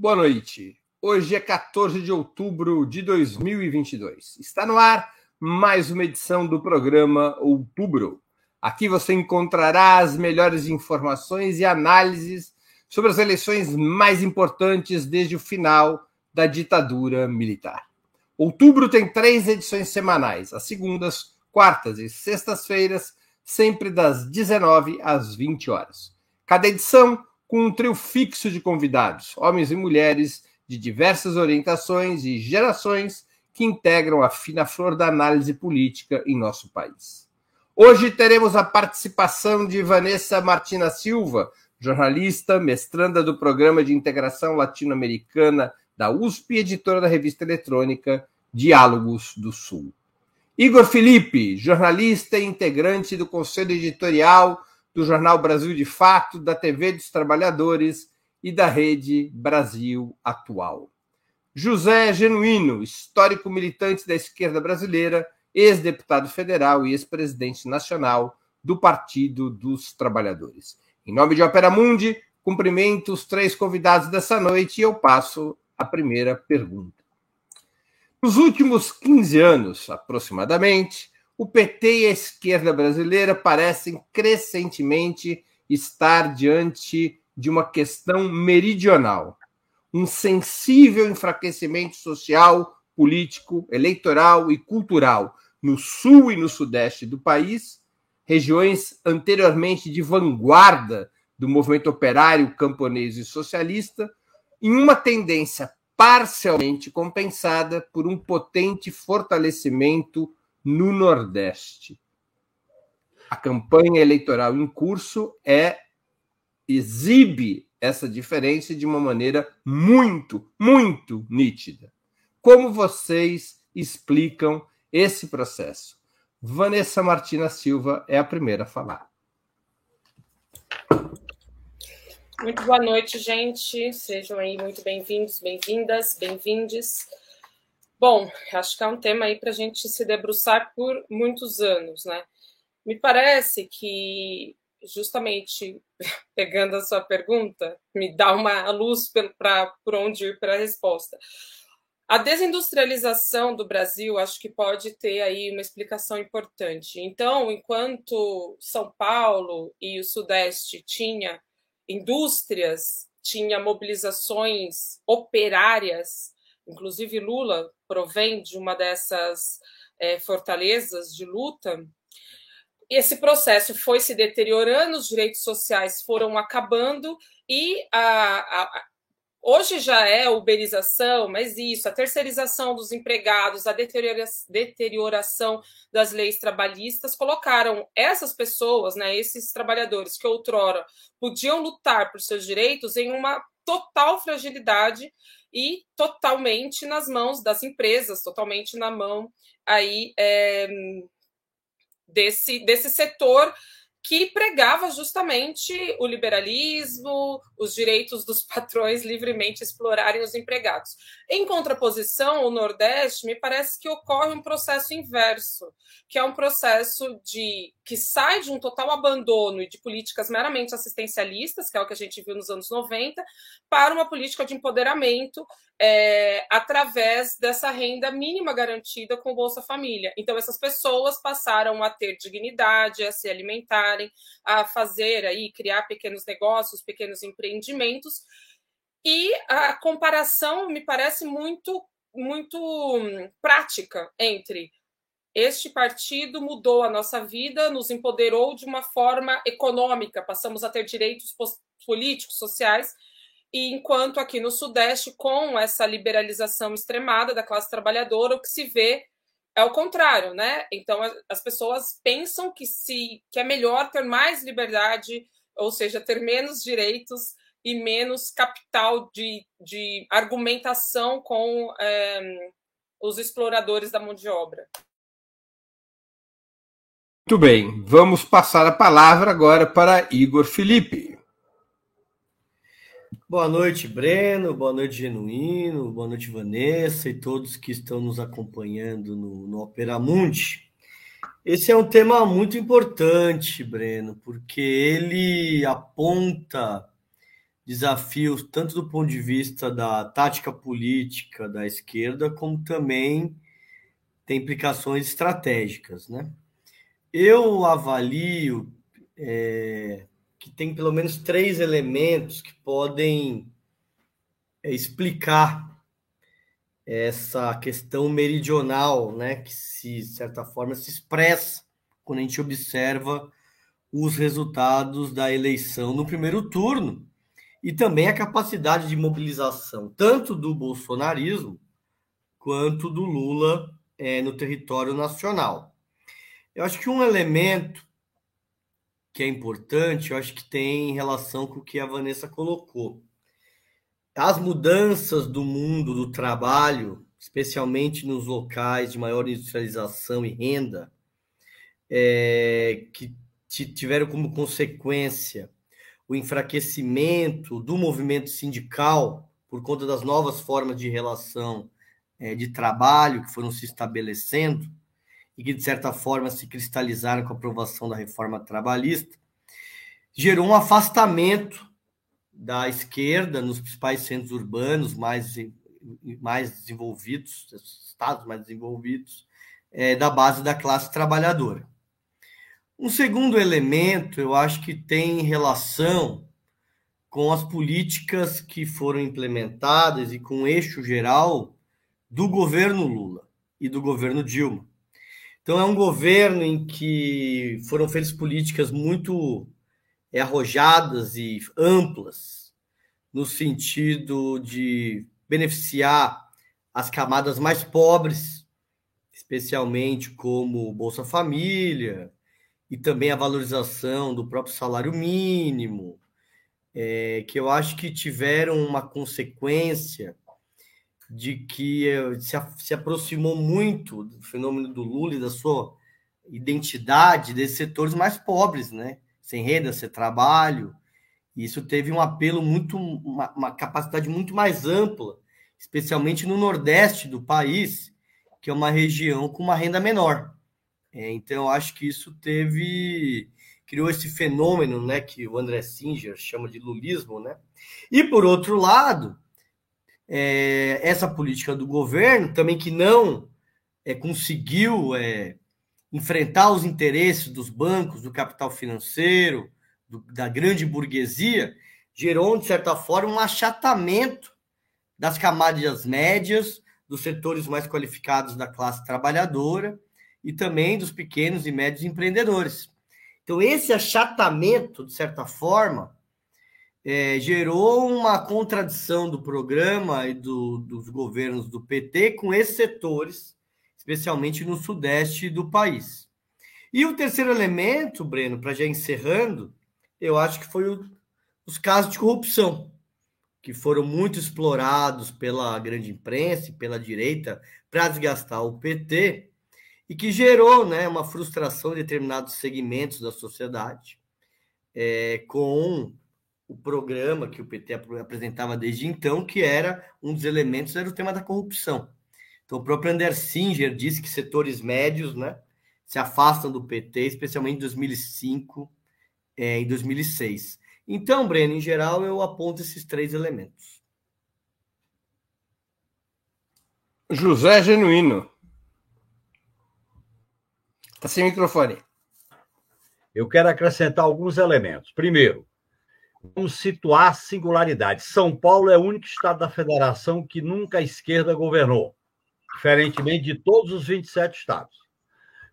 Boa noite. Hoje é 14 de outubro de 2022. Está no ar mais uma edição do programa Outubro. Aqui você encontrará as melhores informações e análises sobre as eleições mais importantes desde o final da ditadura militar. Outubro tem três edições semanais, às segundas, quartas e sextas-feiras, sempre das 19 às 20 horas. Cada edição com um trio fixo de convidados, homens e mulheres de diversas orientações e gerações que integram a fina flor da análise política em nosso país. Hoje teremos a participação de Vanessa Martina Silva, jornalista, mestranda do Programa de Integração Latino-Americana da USP e editora da revista eletrônica Diálogos do Sul. Igor Felipe, jornalista e integrante do Conselho Editorial do Jornal Brasil de Fato, da TV dos Trabalhadores e da Rede Brasil Atual. José Genuíno, histórico militante da esquerda brasileira, ex-deputado federal e ex-presidente nacional do Partido dos Trabalhadores. Em nome de Opera Mundi, cumprimento os três convidados dessa noite e eu passo a primeira pergunta. Nos últimos 15 anos, aproximadamente, o PT e a esquerda brasileira parecem crescentemente estar diante de uma questão meridional, um sensível enfraquecimento social, político, eleitoral e cultural no sul e no sudeste do país, regiões anteriormente de vanguarda do movimento operário, camponês e socialista, em uma tendência parcialmente compensada por um potente fortalecimento no Nordeste. A campanha eleitoral em curso é exibe essa diferença de uma maneira muito, muito nítida. Como vocês explicam esse processo? Vanessa Martina Silva é a primeira a falar. Muito boa noite, gente. Sejam aí muito bem-vindos, bem-vindas, bem-vindes. Bom, acho que é um tema aí para a gente se debruçar por muitos anos, né? Me parece que, justamente pegando a sua pergunta, me dá uma luz para por onde ir para a resposta. A desindustrialização do Brasil acho que pode ter aí uma explicação importante. Então, enquanto São Paulo e o Sudeste tinha indústrias, tinha mobilizações operárias, inclusive Lula provém de uma dessas é, fortalezas de luta. Esse processo foi se deteriorando, os direitos sociais foram acabando e a, a, Hoje já é uberização, mas isso, a terceirização dos empregados, a deterioração das leis trabalhistas colocaram essas pessoas, né, esses trabalhadores que outrora podiam lutar por seus direitos em uma total fragilidade e totalmente nas mãos das empresas, totalmente na mão aí é, desse, desse setor que pregava justamente o liberalismo, os direitos dos patrões livremente explorarem os empregados. Em contraposição, o Nordeste me parece que ocorre um processo inverso, que é um processo de que sai de um total abandono e de políticas meramente assistencialistas, que é o que a gente viu nos anos 90, para uma política de empoderamento é, através dessa renda mínima garantida com o Bolsa Família. Então, essas pessoas passaram a ter dignidade, a se alimentarem, a fazer aí, criar pequenos negócios, pequenos empreendimentos. E a comparação me parece muito, muito hum, prática entre este partido mudou a nossa vida, nos empoderou de uma forma econômica, passamos a ter direitos políticos, sociais, e enquanto aqui no Sudeste, com essa liberalização extremada da classe trabalhadora, o que se vê é o contrário, né? Então as pessoas pensam que se que é melhor ter mais liberdade, ou seja, ter menos direitos e menos capital de, de argumentação com é, os exploradores da mão de obra. Muito bem, vamos passar a palavra agora para Igor Felipe. Boa noite, Breno. Boa noite, Genuíno. Boa noite, Vanessa e todos que estão nos acompanhando no, no Opera Mundi. Esse é um tema muito importante, Breno, porque ele aponta desafios tanto do ponto de vista da tática política da esquerda, como também tem implicações estratégicas, né? Eu avalio é, que tem pelo menos três elementos que podem é, explicar essa questão meridional, né, que se de certa forma se expressa quando a gente observa os resultados da eleição no primeiro turno e também a capacidade de mobilização tanto do bolsonarismo quanto do Lula é, no território nacional. Eu acho que um elemento que é importante, eu acho que tem relação com o que a Vanessa colocou. As mudanças do mundo do trabalho, especialmente nos locais de maior industrialização e renda, é, que tiveram como consequência o enfraquecimento do movimento sindical por conta das novas formas de relação é, de trabalho que foram se estabelecendo e que, de certa forma, se cristalizaram com a aprovação da reforma trabalhista, gerou um afastamento da esquerda nos principais centros urbanos mais, mais desenvolvidos, estados mais desenvolvidos, é, da base da classe trabalhadora. Um segundo elemento, eu acho que tem relação com as políticas que foram implementadas e com o eixo geral do governo Lula e do governo Dilma. Então, é um governo em que foram feitas políticas muito arrojadas e amplas, no sentido de beneficiar as camadas mais pobres, especialmente como Bolsa Família, e também a valorização do próprio salário mínimo, é, que eu acho que tiveram uma consequência de que eh, se, se aproximou muito do fenômeno do Lula e da sua identidade desses setores mais pobres, né? Sem renda, sem trabalho. Isso teve um apelo muito, uma, uma capacidade muito mais ampla, especialmente no Nordeste do país, que é uma região com uma renda menor. É, então, acho que isso teve criou esse fenômeno, né, que o André Singer chama de lulismo, né? E por outro lado, é, essa política do governo também que não é, conseguiu é, enfrentar os interesses dos bancos, do capital financeiro, do, da grande burguesia, gerou, de certa forma, um achatamento das camadas médias, dos setores mais qualificados da classe trabalhadora, e também dos pequenos e médios empreendedores. Então, esse achatamento, de certa forma, é, gerou uma contradição do programa e do, dos governos do PT com esses setores, especialmente no sudeste do país. E o terceiro elemento, Breno, para já encerrando, eu acho que foi o, os casos de corrupção, que foram muito explorados pela grande imprensa e pela direita para desgastar o PT e que gerou né, uma frustração em determinados segmentos da sociedade é, com o programa que o PT apresentava desde então, que era um dos elementos era o tema da corrupção. Então, o próprio Ander Singer disse que setores médios né, se afastam do PT, especialmente em 2005 é, em 2006. Então, Breno, em geral, eu aponto esses três elementos. José Genuíno. Está sem microfone. Eu quero acrescentar alguns elementos. Primeiro, vamos situar a singularidade. São Paulo é o único estado da federação que nunca a esquerda governou, diferentemente de todos os 27 estados.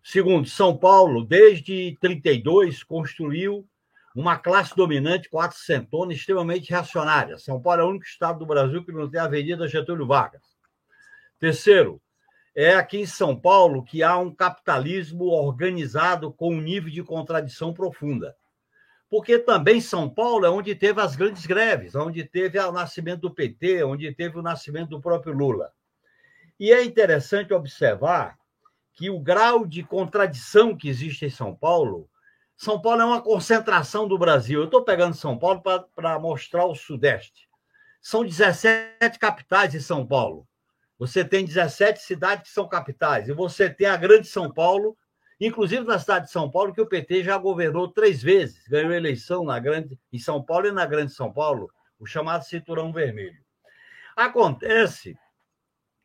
Segundo, São Paulo, desde 32, construiu uma classe dominante quatrocentona extremamente reacionária. São Paulo é o único estado do Brasil que não tem a Avenida Getúlio Vargas. Terceiro, é aqui em São Paulo que há um capitalismo organizado com um nível de contradição profunda. Porque também São Paulo é onde teve as grandes greves, onde teve o nascimento do PT, onde teve o nascimento do próprio Lula. E é interessante observar que o grau de contradição que existe em São Paulo, São Paulo é uma concentração do Brasil. Eu estou pegando São Paulo para mostrar o Sudeste. São 17 capitais em São Paulo. Você tem 17 cidades que são capitais, e você tem a Grande São Paulo, inclusive na cidade de São Paulo, que o PT já governou três vezes, ganhou eleição na grande, em São Paulo e na Grande São Paulo, o chamado cinturão vermelho. Acontece,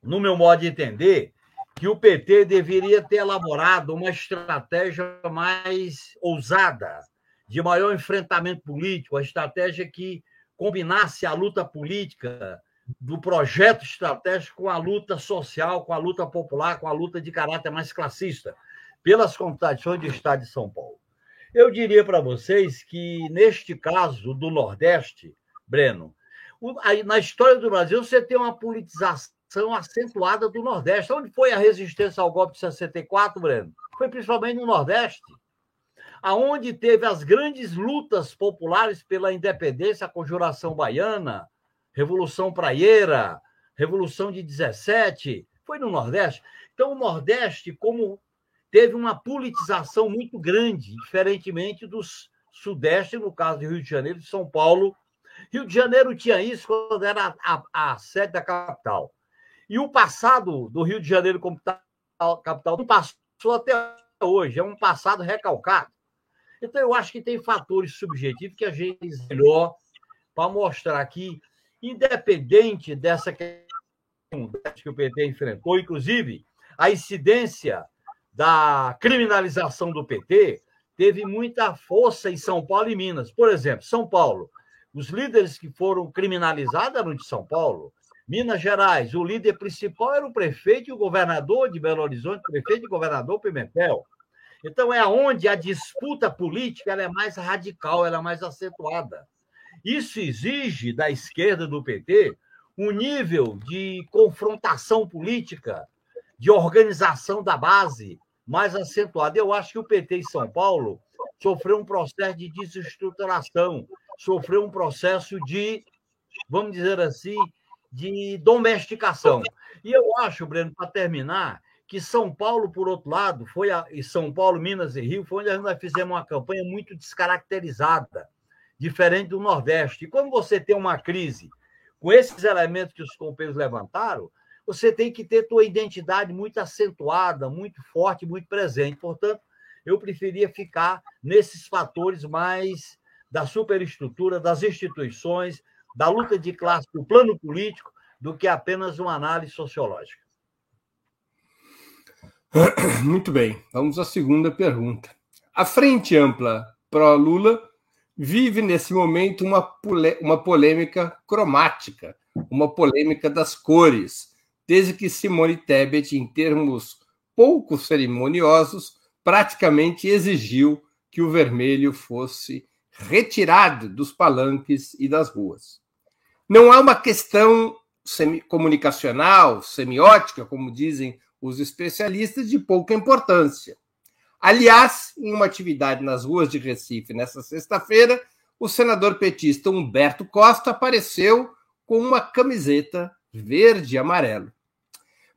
no meu modo de entender, que o PT deveria ter elaborado uma estratégia mais ousada, de maior enfrentamento político, a estratégia que combinasse a luta política do projeto estratégico com a luta social, com a luta popular, com a luta de caráter mais classista, pelas contradições do Estado de São Paulo. Eu diria para vocês que, neste caso do Nordeste, Breno, na história do Brasil, você tem uma politização acentuada do Nordeste. Onde foi a resistência ao golpe de 64, Breno? Foi principalmente no Nordeste, aonde teve as grandes lutas populares pela independência, a conjuração baiana, Revolução Praieira, Revolução de 17, foi no Nordeste. Então, o Nordeste, como teve uma politização muito grande, diferentemente dos Sudeste, no caso do Rio de Janeiro e São Paulo. Rio de Janeiro tinha isso quando era a, a, a sede da capital. E o passado do Rio de Janeiro como capital não passou até hoje, é um passado recalcado. Então, eu acho que tem fatores subjetivos que a gente melhor para mostrar que, independente dessa questão que o PT enfrentou, inclusive a incidência da criminalização do PT teve muita força em São Paulo e Minas. Por exemplo, São Paulo, os líderes que foram criminalizados eram de São Paulo. Minas Gerais, o líder principal era o prefeito e o governador de Belo Horizonte, prefeito e governador Pimentel. Então, é onde a disputa política é mais radical, é mais acentuada. Isso exige da esquerda do PT um nível de confrontação política, de organização da base, mais acentuada. Eu acho que o PT em São Paulo sofreu um processo de desestruturação, sofreu um processo de, vamos dizer assim, de domesticação. E eu acho, Breno, para terminar, que São Paulo, por outro lado, foi a, e São Paulo, Minas e Rio, foi onde nós fizemos uma campanha muito descaracterizada, diferente do Nordeste. E quando você tem uma crise com esses elementos que os companheiros levantaram, você tem que ter tua identidade muito acentuada, muito forte, muito presente. Portanto, eu preferia ficar nesses fatores mais da superestrutura, das instituições, da luta de classe, do plano político, do que apenas uma análise sociológica. Muito bem, vamos à segunda pergunta. A Frente Ampla pró-Lula vive nesse momento uma, uma polêmica cromática, uma polêmica das cores desde que Simone Tebet, em termos pouco cerimoniosos, praticamente exigiu que o vermelho fosse retirado dos palanques e das ruas. Não há uma questão semi comunicacional, semiótica, como dizem os especialistas, de pouca importância. Aliás, em uma atividade nas ruas de Recife nesta sexta-feira, o senador petista Humberto Costa apareceu com uma camiseta verde e amarelo.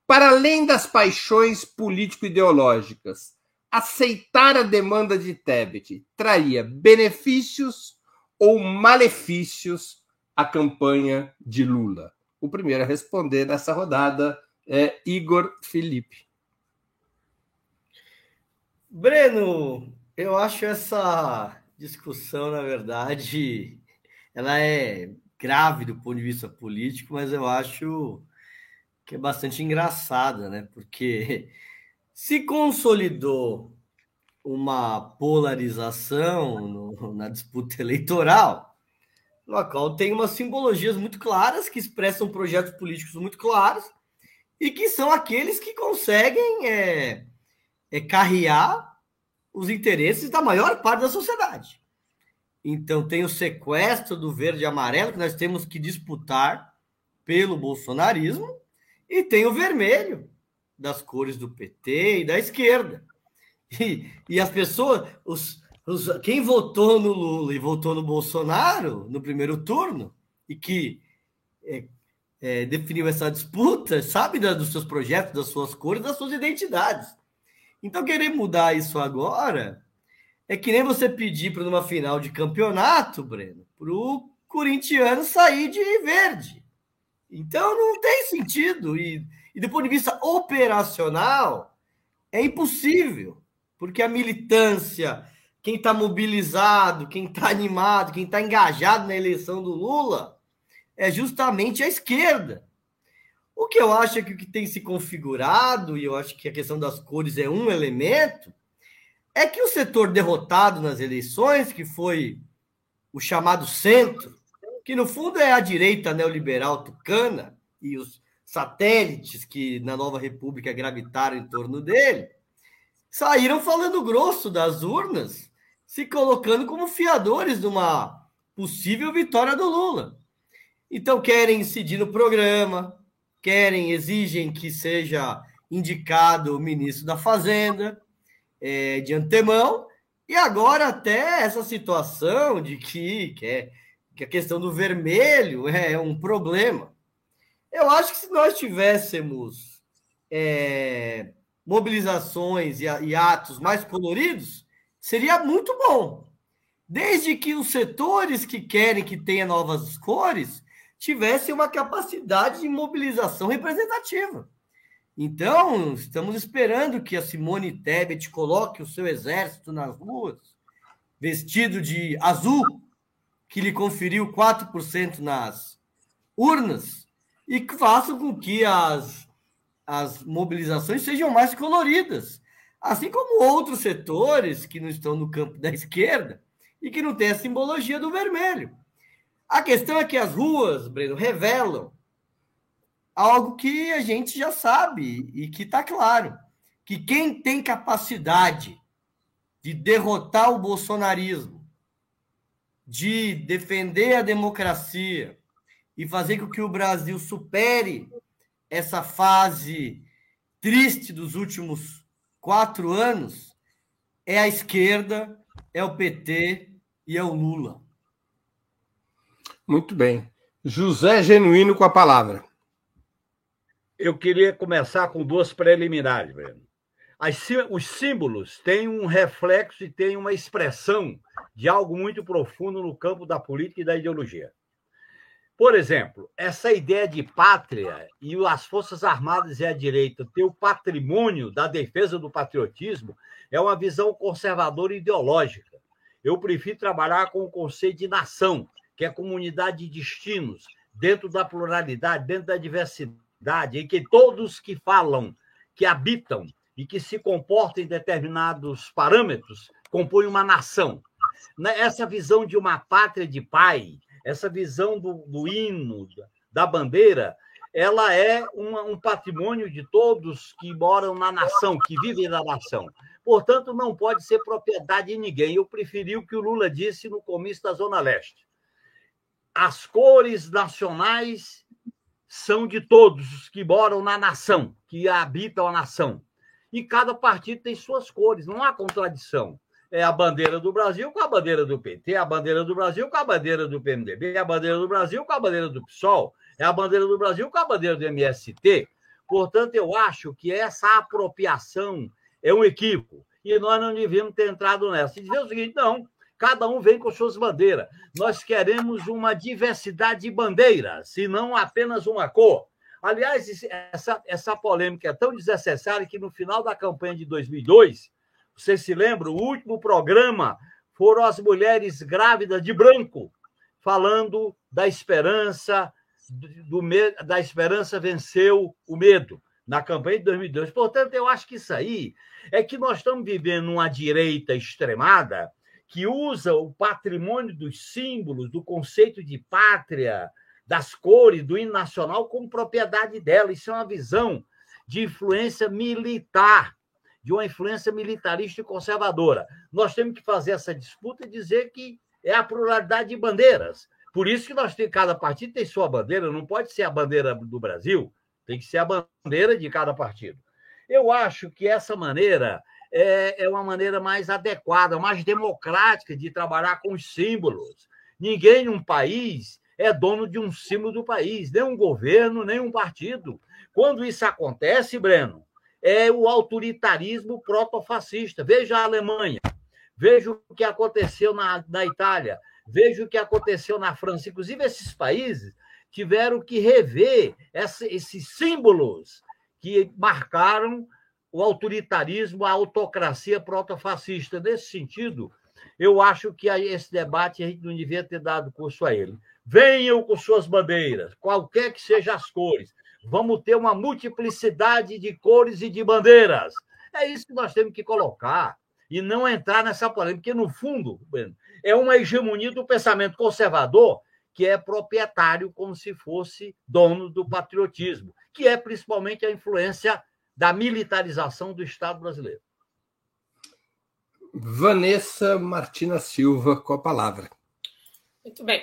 Para além das paixões político-ideológicas, aceitar a demanda de Tebet traria benefícios ou malefícios à campanha de Lula? O primeiro a responder nessa rodada é Igor Felipe. Breno, eu acho essa discussão, na verdade, ela é grave do ponto de vista político, mas eu acho que é bastante engraçada, né? Porque se consolidou uma polarização no, na disputa eleitoral, no qual tem umas simbologias muito claras que expressam projetos políticos muito claros e que são aqueles que conseguem é, é carrear os interesses da maior parte da sociedade. Então, tem o sequestro do verde e amarelo, que nós temos que disputar pelo bolsonarismo, e tem o vermelho, das cores do PT e da esquerda. E, e as pessoas, os, os, quem votou no Lula e votou no Bolsonaro no primeiro turno, e que é, é, definiu essa disputa, sabe da, dos seus projetos, das suas cores, das suas identidades. Então, querer mudar isso agora é que nem você pedir para numa final de campeonato, Breno, para o corintiano sair de verde. Então não tem sentido. E, e do ponto de vista operacional, é impossível, porque a militância, quem está mobilizado, quem está animado, quem está engajado na eleição do Lula, é justamente a esquerda. O que eu acho é que o que tem se configurado, e eu acho que a questão das cores é um elemento, é que o setor derrotado nas eleições, que foi o chamado centro, que no fundo é a direita neoliberal tucana e os satélites que na nova república gravitaram em torno dele, saíram falando grosso das urnas, se colocando como fiadores de uma possível vitória do Lula. Então querem incidir no programa, querem, exigem que seja indicado o ministro da Fazenda é, de antemão, e agora até essa situação de que, que, é, que a questão do vermelho é um problema. Eu acho que se nós tivéssemos é, mobilizações e, e atos mais coloridos, seria muito bom. Desde que os setores que querem que tenha novas cores tivesse uma capacidade de mobilização representativa. Então, estamos esperando que a Simone Tebet coloque o seu exército nas ruas, vestido de azul, que lhe conferiu 4% nas urnas, e que faça com que as, as mobilizações sejam mais coloridas. Assim como outros setores que não estão no campo da esquerda e que não têm a simbologia do vermelho. A questão é que as ruas, Breno, revelam algo que a gente já sabe e que está claro: que quem tem capacidade de derrotar o bolsonarismo, de defender a democracia e fazer com que o Brasil supere essa fase triste dos últimos quatro anos, é a esquerda, é o PT e é o Lula. Muito bem. José Genuíno com a palavra. Eu queria começar com duas preliminares, Breno. As, os símbolos têm um reflexo e têm uma expressão de algo muito profundo no campo da política e da ideologia. Por exemplo, essa ideia de pátria e as Forças Armadas e a direita ter o patrimônio da defesa do patriotismo é uma visão conservadora e ideológica. Eu prefiro trabalhar com o conceito de nação, que é comunidade de destinos, dentro da pluralidade, dentro da diversidade, em que todos que falam, que habitam e que se comportam em determinados parâmetros compõem uma nação. Né, essa visão de uma pátria de pai, essa visão do, do hino, da bandeira, ela é uma, um patrimônio de todos que moram na nação, que vivem na nação. Portanto, não pode ser propriedade de ninguém. Eu preferi o que o Lula disse no comício da Zona Leste as cores nacionais são de todos os que moram na nação, que habitam a nação. E cada partido tem suas cores, não há contradição. É a bandeira do Brasil com a bandeira do PT, a bandeira do Brasil com a bandeira do PMDB, é a bandeira do Brasil com a bandeira do PSOL, é a bandeira do Brasil com a bandeira do MST. Portanto, eu acho que essa apropriação é um equívoco. E nós não devíamos ter entrado nessa. E dizer o seguinte: não, Cada um vem com suas bandeiras. Nós queremos uma diversidade de bandeiras, e não apenas uma cor. Aliás, essa, essa polêmica é tão desnecessária que no final da campanha de 2002, vocês se lembram, o último programa foram as mulheres grávidas de branco, falando da esperança, do, do, da esperança venceu o medo na campanha de 2002. Portanto, eu acho que isso aí é que nós estamos vivendo uma direita extremada que usa o patrimônio dos símbolos, do conceito de pátria, das cores, do hino nacional como propriedade dela. Isso é uma visão de influência militar, de uma influência militarista e conservadora. Nós temos que fazer essa disputa e dizer que é a pluralidade de bandeiras. Por isso que nós temos, cada partido tem sua bandeira, não pode ser a bandeira do Brasil, tem que ser a bandeira de cada partido. Eu acho que essa maneira é, é uma maneira mais adequada, mais democrática de trabalhar com os símbolos. Ninguém num país é dono de um símbolo do país, nem um governo, nem um partido. Quando isso acontece, Breno, é o autoritarismo protofascista. Veja a Alemanha, veja o que aconteceu na, na Itália, veja o que aconteceu na França. Inclusive, esses países tiveram que rever essa, esses símbolos que marcaram o autoritarismo, a autocracia protofascista. Nesse sentido, eu acho que esse debate a gente não devia ter dado curso a ele. Venham com suas bandeiras, qualquer que sejam as cores. Vamos ter uma multiplicidade de cores e de bandeiras. É isso que nós temos que colocar e não entrar nessa polêmica, porque, no fundo, é uma hegemonia do pensamento conservador que é proprietário, como se fosse dono do patriotismo, que é principalmente a influência da militarização do Estado brasileiro. Vanessa Martina Silva com a palavra. Muito bem.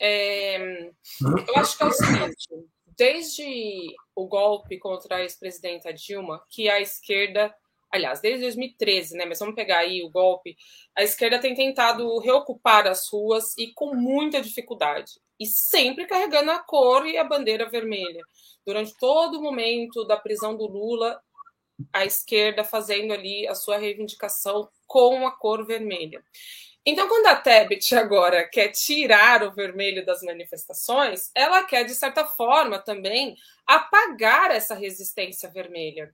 É, eu acho que é o seguinte: desde o golpe contra a ex-presidenta Dilma, que a esquerda, aliás, desde 2013, né? Mas vamos pegar aí o golpe, a esquerda tem tentado reocupar as ruas e com muita dificuldade. E sempre carregando a cor e a bandeira vermelha. Durante todo o momento da prisão do Lula, a esquerda fazendo ali a sua reivindicação com a cor vermelha. Então, quando a Tebet agora quer tirar o vermelho das manifestações, ela quer, de certa forma, também apagar essa resistência vermelha.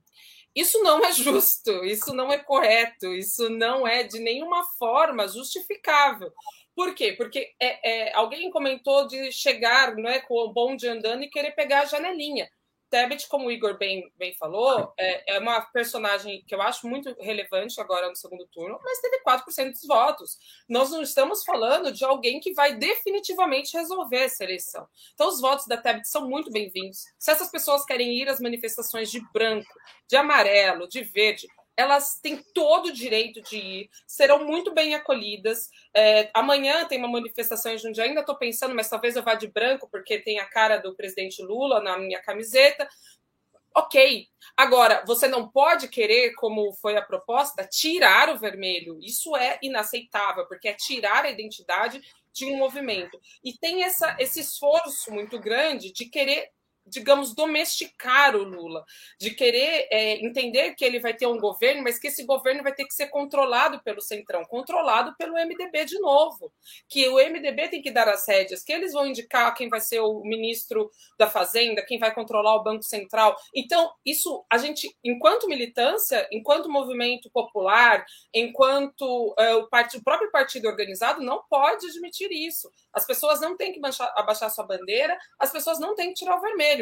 Isso não é justo, isso não é correto, isso não é de nenhuma forma justificável. Por quê? Porque é, é, alguém comentou de chegar né, com o bonde andando e querer pegar a janelinha. Tebet, como o Igor bem, bem falou, é, é, uma personagem que eu acho muito relevante agora no segundo turno, mas teve 4% dos votos. Nós não estamos falando de alguém que vai definitivamente resolver essa eleição. Então, os votos da Tebet são muito bem-vindos. Se essas pessoas querem ir às manifestações de branco, de amarelo, de verde, elas têm todo o direito de ir, serão muito bem acolhidas. É, amanhã tem uma manifestação em Jundiaí, ainda estou pensando, mas talvez eu vá de branco, porque tem a cara do presidente Lula na minha camiseta. Ok. Agora, você não pode querer, como foi a proposta, tirar o vermelho. Isso é inaceitável, porque é tirar a identidade de um movimento. E tem essa, esse esforço muito grande de querer digamos, domesticar o Lula, de querer é, entender que ele vai ter um governo, mas que esse governo vai ter que ser controlado pelo Centrão, controlado pelo MDB de novo, que o MDB tem que dar as rédeas, que eles vão indicar quem vai ser o ministro da Fazenda, quem vai controlar o Banco Central. Então, isso a gente, enquanto militância, enquanto movimento popular, enquanto é, o, part... o próprio partido organizado, não pode admitir isso. As pessoas não têm que baixar, abaixar sua bandeira, as pessoas não têm que tirar o vermelho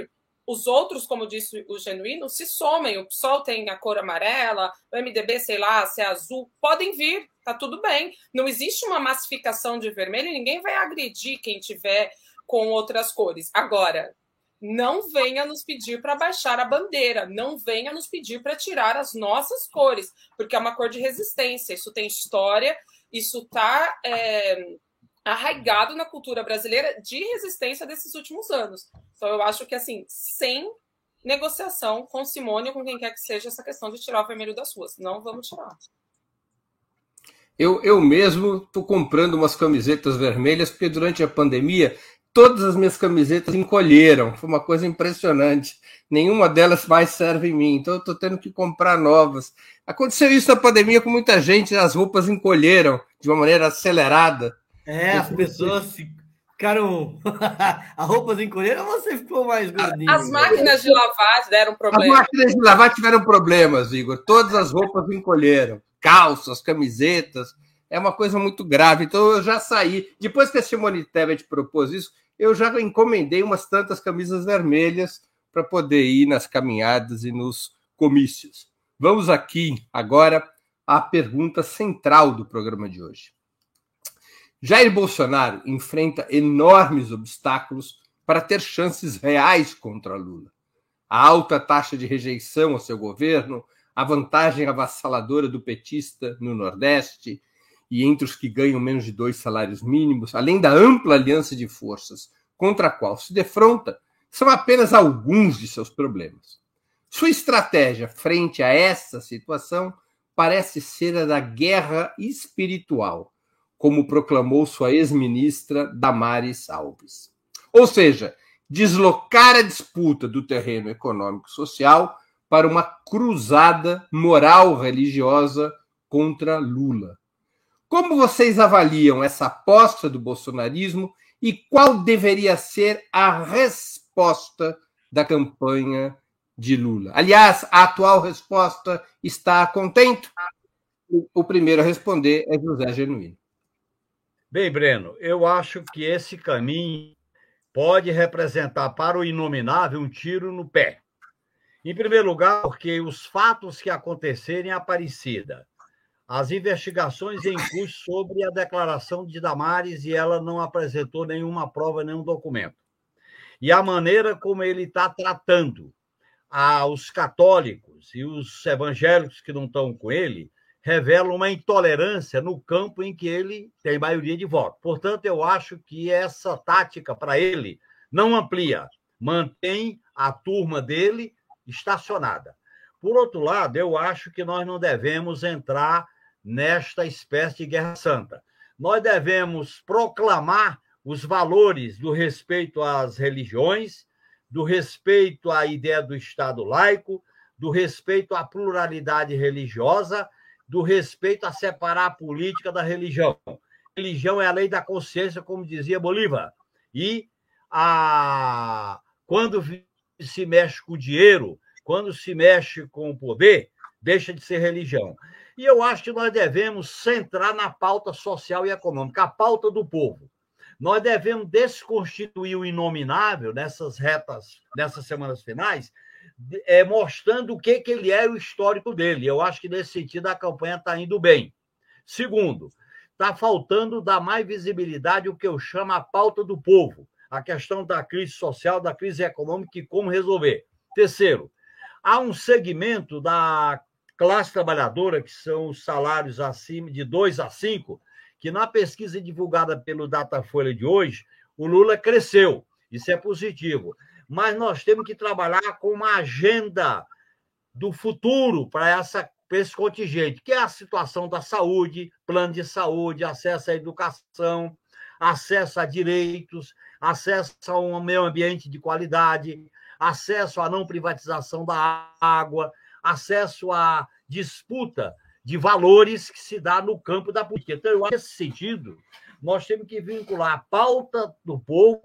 os outros, como disse o Genuíno, se somem. O PSOL tem a cor amarela, o MDB, sei lá, se é azul, podem vir, tá tudo bem. Não existe uma massificação de vermelho, ninguém vai agredir quem tiver com outras cores. Agora, não venha nos pedir para baixar a bandeira, não venha nos pedir para tirar as nossas cores, porque é uma cor de resistência. Isso tem história, isso está é, arraigado na cultura brasileira de resistência desses últimos anos. Então, eu acho que, assim, sem negociação com Simone ou com quem quer que seja essa questão de tirar o vermelho das ruas. Não vamos tirar. Eu, eu mesmo estou comprando umas camisetas vermelhas, porque durante a pandemia todas as minhas camisetas encolheram. Foi uma coisa impressionante. Nenhuma delas mais serve em mim. Então eu estou tendo que comprar novas. Aconteceu isso na pandemia com muita gente, as roupas encolheram de uma maneira acelerada. É, as pessoas ficaram. a roupa se encolheram ou você ficou mais gordinho? As máquinas de lavar deram problema. As máquinas de lavar tiveram problemas, Igor. Todas as roupas encolheram. Calças, camisetas. É uma coisa muito grave. Então eu já saí. Depois que a Simone Tebet propôs isso, eu já encomendei umas tantas camisas vermelhas para poder ir nas caminhadas e nos comícios. Vamos aqui agora à pergunta central do programa de hoje. Jair Bolsonaro enfrenta enormes obstáculos para ter chances reais contra Lula. A alta taxa de rejeição ao seu governo, a vantagem avassaladora do petista no Nordeste e entre os que ganham menos de dois salários mínimos, além da ampla aliança de forças contra a qual se defronta, são apenas alguns de seus problemas. Sua estratégia frente a essa situação parece ser a da guerra espiritual como proclamou sua ex-ministra Damares Alves. Ou seja, deslocar a disputa do terreno econômico-social para uma cruzada moral-religiosa contra Lula. Como vocês avaliam essa aposta do bolsonarismo e qual deveria ser a resposta da campanha de Lula? Aliás, a atual resposta está contente? O primeiro a responder é José Genuíno. Bem, Breno, eu acho que esse caminho pode representar para o inominável um tiro no pé. Em primeiro lugar, porque os fatos que aconteceram em Aparecida, as investigações em curso sobre a declaração de Damares e ela não apresentou nenhuma prova, nenhum documento. E a maneira como ele está tratando os católicos e os evangélicos que não estão com ele revela uma intolerância no campo em que ele tem maioria de voto. Portanto, eu acho que essa tática para ele não amplia, mantém a turma dele estacionada. Por outro lado, eu acho que nós não devemos entrar nesta espécie de guerra santa. Nós devemos proclamar os valores do respeito às religiões, do respeito à ideia do Estado laico, do respeito à pluralidade religiosa, do respeito a separar a política da religião. Religião é a lei da consciência, como dizia Bolívar. E a... quando se mexe com o dinheiro, quando se mexe com o poder, deixa de ser religião. E eu acho que nós devemos centrar na pauta social e econômica, a pauta do povo. Nós devemos desconstituir o inominável nessas retas, nessas semanas finais, é, mostrando o que, que ele é o histórico dele. Eu acho que nesse sentido a campanha está indo bem. Segundo, está faltando dar mais visibilidade o que eu chamo a pauta do povo, a questão da crise social, da crise econômica e como resolver. Terceiro, há um segmento da classe trabalhadora, que são os salários acima de 2 a 5, que na pesquisa divulgada pelo Datafolha de hoje, o Lula cresceu. Isso é positivo. Mas nós temos que trabalhar com uma agenda do futuro para essa para esse contingente, que é a situação da saúde, plano de saúde, acesso à educação, acesso a direitos, acesso a um meio ambiente de qualidade, acesso à não privatização da água, acesso à disputa de valores que se dá no campo da política. Então, eu acho que nesse sentido, nós temos que vincular a pauta do povo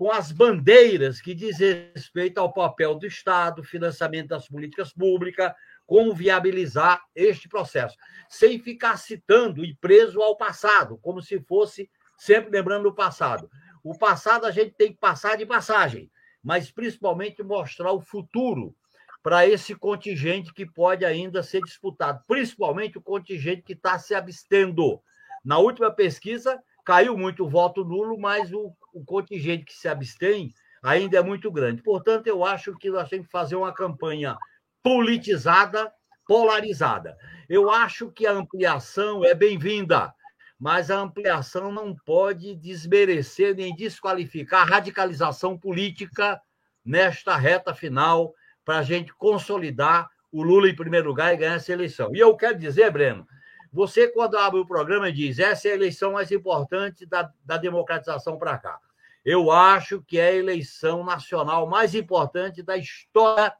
com as bandeiras que dizem respeito ao papel do Estado, financiamento das políticas públicas, como viabilizar este processo, sem ficar citando e preso ao passado, como se fosse sempre lembrando o passado. O passado a gente tem que passar de passagem mas principalmente mostrar o futuro para esse contingente que pode ainda ser disputado, principalmente o contingente que está se abstendo. Na última pesquisa, caiu muito o voto nulo, mas o, o contingente que se abstém ainda é muito grande. Portanto, eu acho que nós temos que fazer uma campanha politizada, polarizada. Eu acho que a ampliação é bem-vinda mas a ampliação não pode desmerecer nem desqualificar a radicalização política nesta reta final para a gente consolidar o Lula em primeiro lugar e ganhar essa eleição. E eu quero dizer, Breno, você, quando abre o programa, diz essa é a eleição mais importante da, da democratização para cá. Eu acho que é a eleição nacional mais importante da história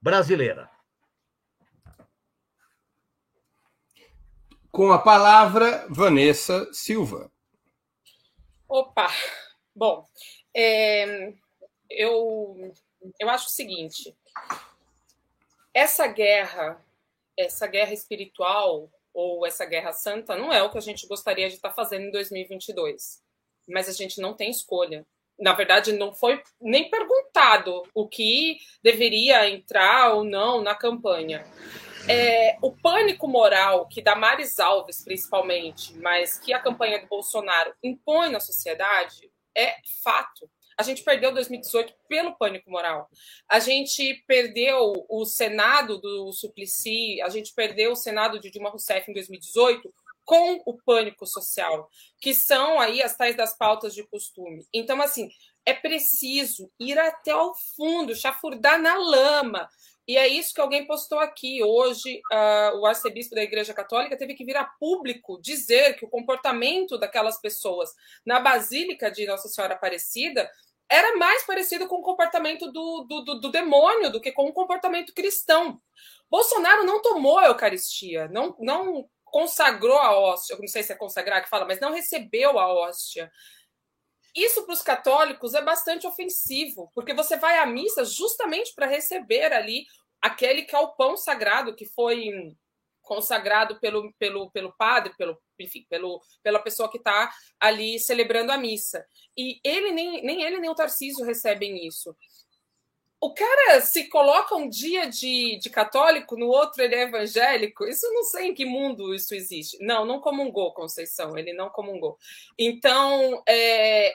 brasileira. Com a palavra, Vanessa Silva. Opa! Bom, é, eu, eu acho o seguinte: essa guerra, essa guerra espiritual ou essa guerra santa não é o que a gente gostaria de estar fazendo em 2022. Mas a gente não tem escolha. Na verdade, não foi nem perguntado o que deveria entrar ou não na campanha é, o pânico moral que Damares Alves, principalmente, mas que a campanha do Bolsonaro impõe na sociedade, é fato. A gente perdeu 2018 pelo pânico moral. A gente perdeu o Senado do Suplicy, a gente perdeu o Senado de Dilma Rousseff em 2018 com o pânico social, que são aí as tais das pautas de costume. Então, assim, é preciso ir até o fundo, chafurdar na lama, e é isso que alguém postou aqui. Hoje, uh, o arcebispo da Igreja Católica teve que vir a público dizer que o comportamento daquelas pessoas na Basílica de Nossa Senhora Aparecida era mais parecido com o comportamento do, do, do, do demônio do que com o comportamento cristão. Bolsonaro não tomou a Eucaristia, não, não consagrou a hóstia, não sei se é consagrar que fala, mas não recebeu a hóstia. Isso para os católicos é bastante ofensivo, porque você vai à missa justamente para receber ali aquele que é o pão sagrado que foi consagrado pelo, pelo, pelo padre, pelo, enfim, pelo, pela pessoa que está ali celebrando a missa. E ele nem, nem ele nem o Tarcísio recebem isso. O cara se coloca um dia de, de católico, no outro ele é evangélico. Isso eu não sei em que mundo isso existe. Não, não comungou, Conceição, ele não comungou. Então, é,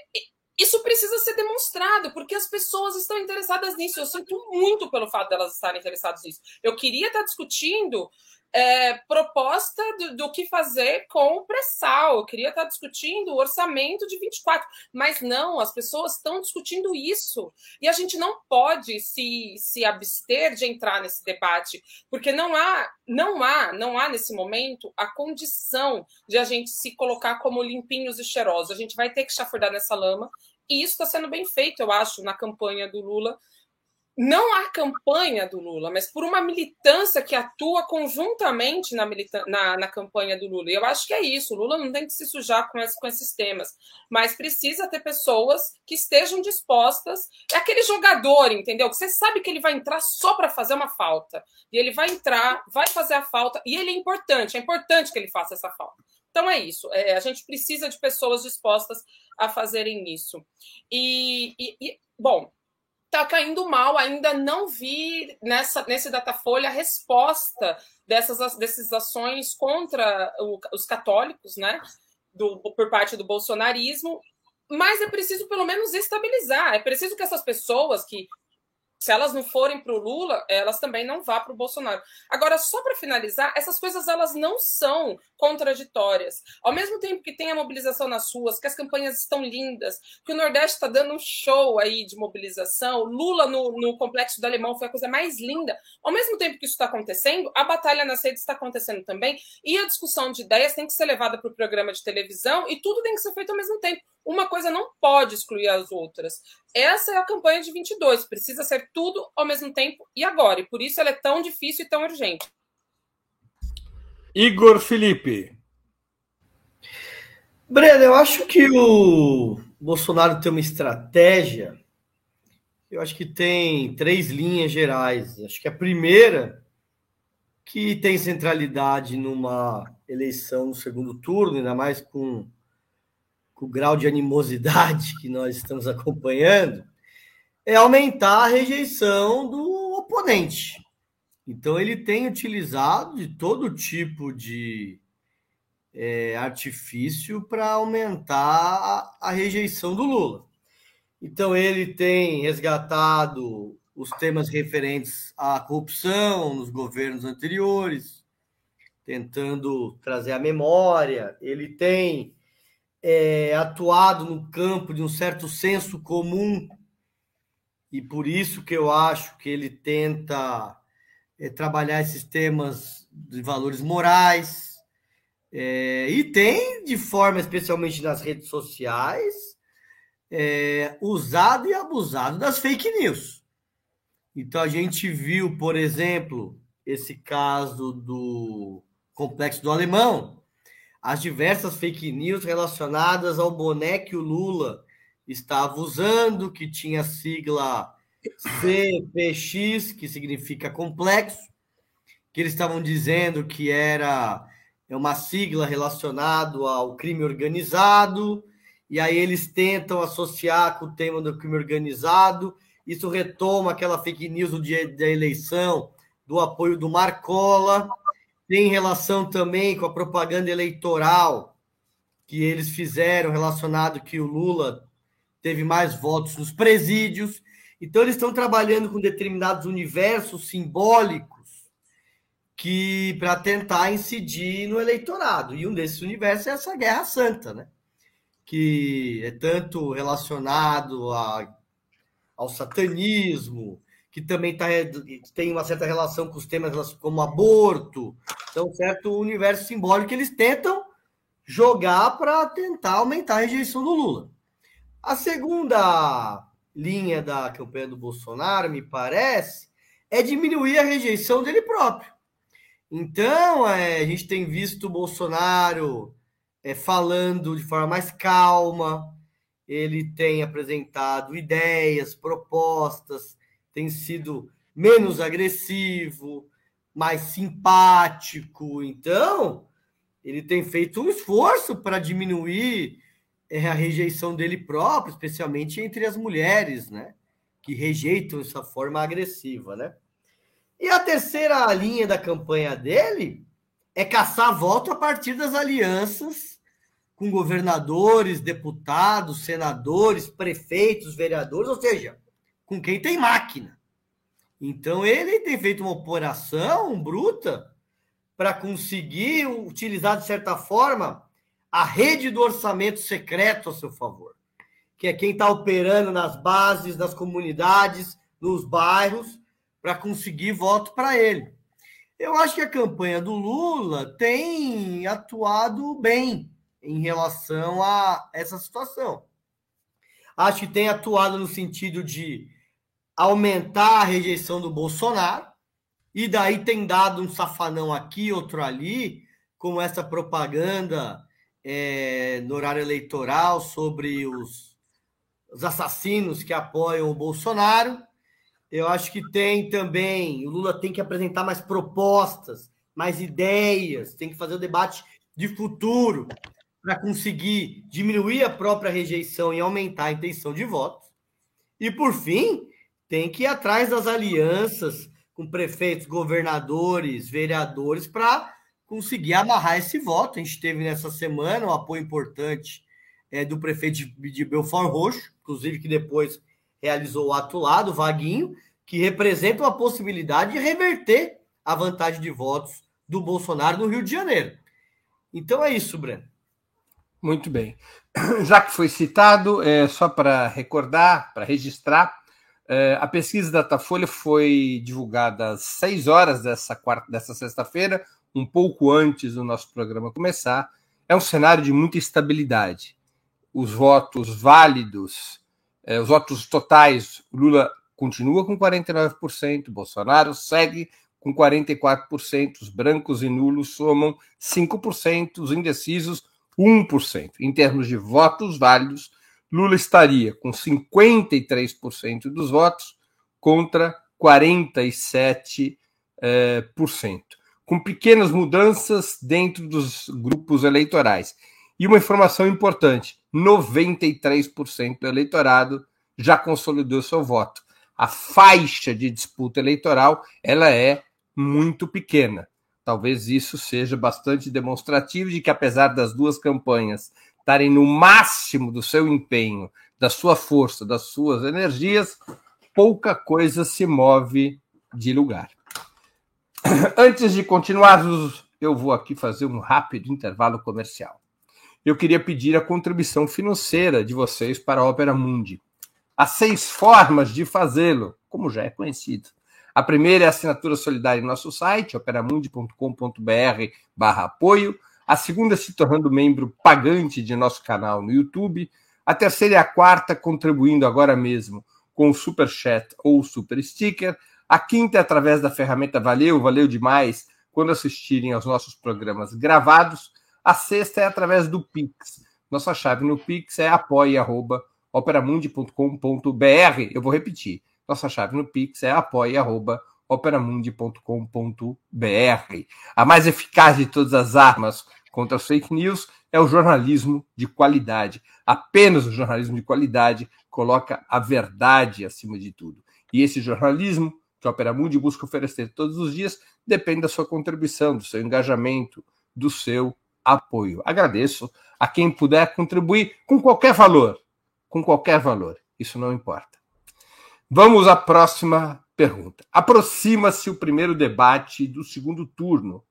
isso precisa ser demonstrado, porque as pessoas estão interessadas nisso. Eu sinto muito pelo fato delas estarem interessadas nisso. Eu queria estar discutindo é, proposta do, do, que fazer com o pré-sal. Eu queria estar discutindo o orçamento de 24, mas não, as pessoas estão discutindo isso. E a gente não pode se, se abster de entrar nesse debate, porque não há, não há, não há nesse momento a condição de a gente se colocar como limpinhos e cheirosos. A gente vai ter que chafurdar nessa lama, e isso está sendo bem feito, eu acho, na campanha do Lula não a campanha do Lula, mas por uma militância que atua conjuntamente na, na, na, campanha do Lula. E eu acho que é isso. O Lula não tem que se sujar com, esse, com esses temas, mas precisa ter pessoas que estejam dispostas. É aquele jogador, entendeu? Que você sabe que ele vai entrar só para fazer uma falta. E ele vai entrar, vai fazer a falta, e ele é importante, é importante que ele faça essa falta. Então é isso. É, a gente precisa de pessoas dispostas a fazerem isso. E, e, e bom, está caindo mal. Ainda não vi nessa, nesse Datafolha a resposta dessas, dessas ações contra o, os católicos, né? Do, por parte do bolsonarismo. Mas é preciso, pelo menos, estabilizar. É preciso que essas pessoas que se elas não forem para o Lula, elas também não vá para o Bolsonaro. Agora, só para finalizar, essas coisas elas não são contraditórias. Ao mesmo tempo que tem a mobilização nas ruas, que as campanhas estão lindas, que o Nordeste está dando um show aí de mobilização, Lula no, no complexo do Alemão foi a coisa mais linda. Ao mesmo tempo que isso está acontecendo, a batalha nas redes está acontecendo também, e a discussão de ideias tem que ser levada para o programa de televisão, e tudo tem que ser feito ao mesmo tempo. Uma coisa não pode excluir as outras. Essa é a campanha de 22. Precisa ser tudo ao mesmo tempo e agora. E por isso ela é tão difícil e tão urgente. Igor Felipe. Breno, eu acho que o Bolsonaro tem uma estratégia. Eu acho que tem três linhas gerais. Acho que a primeira, que tem centralidade numa eleição no segundo turno, ainda mais com com o grau de animosidade que nós estamos acompanhando, é aumentar a rejeição do oponente. Então, ele tem utilizado de todo tipo de é, artifício para aumentar a, rejeição do Lula. Então, ele tem resgatado os temas referentes à corrupção nos governos anteriores, tentando trazer a memória. Ele tem é, atuado no campo de um certo senso comum e por isso que eu acho que ele tenta é, trabalhar esses temas de valores morais é, e tem de forma especialmente nas redes sociais é, usado e abusado das fake news. Então a gente viu, por exemplo, esse caso do complexo do Alemão, as diversas fake news relacionadas ao boné que o Lula estava usando, que tinha sigla CPX, que significa complexo, que eles estavam dizendo que era uma sigla relacionada ao crime organizado, e aí eles tentam associar com o tema do crime organizado. Isso retoma aquela fake news do dia da eleição, do apoio do Marcola tem relação também com a propaganda eleitoral que eles fizeram relacionado que o Lula teve mais votos nos presídios. Então eles estão trabalhando com determinados universos simbólicos que para tentar incidir no eleitorado. E um desses universos é essa Guerra Santa, né? Que é tanto relacionado a, ao satanismo, que também tá, tem uma certa relação com os temas como aborto, então, certo universo simbólico que eles tentam jogar para tentar aumentar a rejeição do Lula. A segunda linha da campanha do Bolsonaro, me parece, é diminuir a rejeição dele próprio. Então, é, a gente tem visto o Bolsonaro é, falando de forma mais calma, ele tem apresentado ideias, propostas, tem sido menos agressivo, mais simpático. Então, ele tem feito um esforço para diminuir é, a rejeição dele próprio, especialmente entre as mulheres, né? Que rejeitam essa forma agressiva, né? E a terceira linha da campanha dele é caçar voto a partir das alianças com governadores, deputados, senadores, prefeitos, vereadores, ou seja, com quem tem máquina. Então ele tem feito uma operação bruta para conseguir utilizar, de certa forma, a rede do orçamento secreto a seu favor, que é quem está operando nas bases, nas comunidades, nos bairros, para conseguir voto para ele. Eu acho que a campanha do Lula tem atuado bem em relação a essa situação. Acho que tem atuado no sentido de aumentar a rejeição do Bolsonaro, e daí tem dado um safanão aqui, outro ali, como essa propaganda é, no horário eleitoral sobre os, os assassinos que apoiam o Bolsonaro. Eu acho que tem também, o Lula tem que apresentar mais propostas, mais ideias, tem que fazer o debate de futuro para conseguir diminuir a própria rejeição e aumentar a intenção de voto. E por fim, tem que ir atrás das alianças com prefeitos, governadores, vereadores, para conseguir amarrar esse voto. A gente teve nessa semana um apoio importante é, do prefeito de, de Belfort Roxo, inclusive que depois realizou o ato lá do Vaguinho, que representa uma possibilidade de reverter a vantagem de votos do Bolsonaro no Rio de Janeiro. Então é isso, Breno. Muito bem. Já que foi citado, é, só para recordar, para registrar, é, a pesquisa da Datafolha foi divulgada às 6 horas dessa, quarta, dessa sexta-feira, um pouco antes do nosso programa começar. É um cenário de muita estabilidade. Os votos válidos, é, os votos totais, Lula continua com 49%, Bolsonaro segue com 44%, os brancos e nulos somam 5%, os indecisos 1%. Em termos de votos válidos, Lula estaria com 53% dos votos contra 47%, eh, por cento, com pequenas mudanças dentro dos grupos eleitorais. E uma informação importante: 93% do eleitorado já consolidou seu voto. A faixa de disputa eleitoral ela é muito pequena. Talvez isso seja bastante demonstrativo de que, apesar das duas campanhas estarem no máximo do seu empenho, da sua força, das suas energias, pouca coisa se move de lugar. Antes de continuarmos, eu vou aqui fazer um rápido intervalo comercial. Eu queria pedir a contribuição financeira de vocês para a Opera Mundi. Há seis formas de fazê-lo, como já é conhecido. A primeira é a assinatura solidária em nosso site, operamundi.com.br barra apoio. A segunda se tornando membro pagante de nosso canal no YouTube. A terceira e a quarta contribuindo agora mesmo com o Super Chat ou Super Sticker. A quinta é através da ferramenta Valeu, valeu demais quando assistirem aos nossos programas gravados. A sexta é através do Pix. Nossa chave no Pix é apoia.operamundi.com.br. Eu vou repetir. Nossa chave no Pix é apoia.operamundi.com.br. A mais eficaz de todas as armas contra as fake news é o jornalismo de qualidade. Apenas o jornalismo de qualidade coloca a verdade acima de tudo. E esse jornalismo que a Opera Mundi busca oferecer todos os dias depende da sua contribuição, do seu engajamento, do seu apoio. Agradeço a quem puder contribuir com qualquer valor, com qualquer valor. Isso não importa. Vamos à próxima pergunta. Aproxima-se o primeiro debate do segundo turno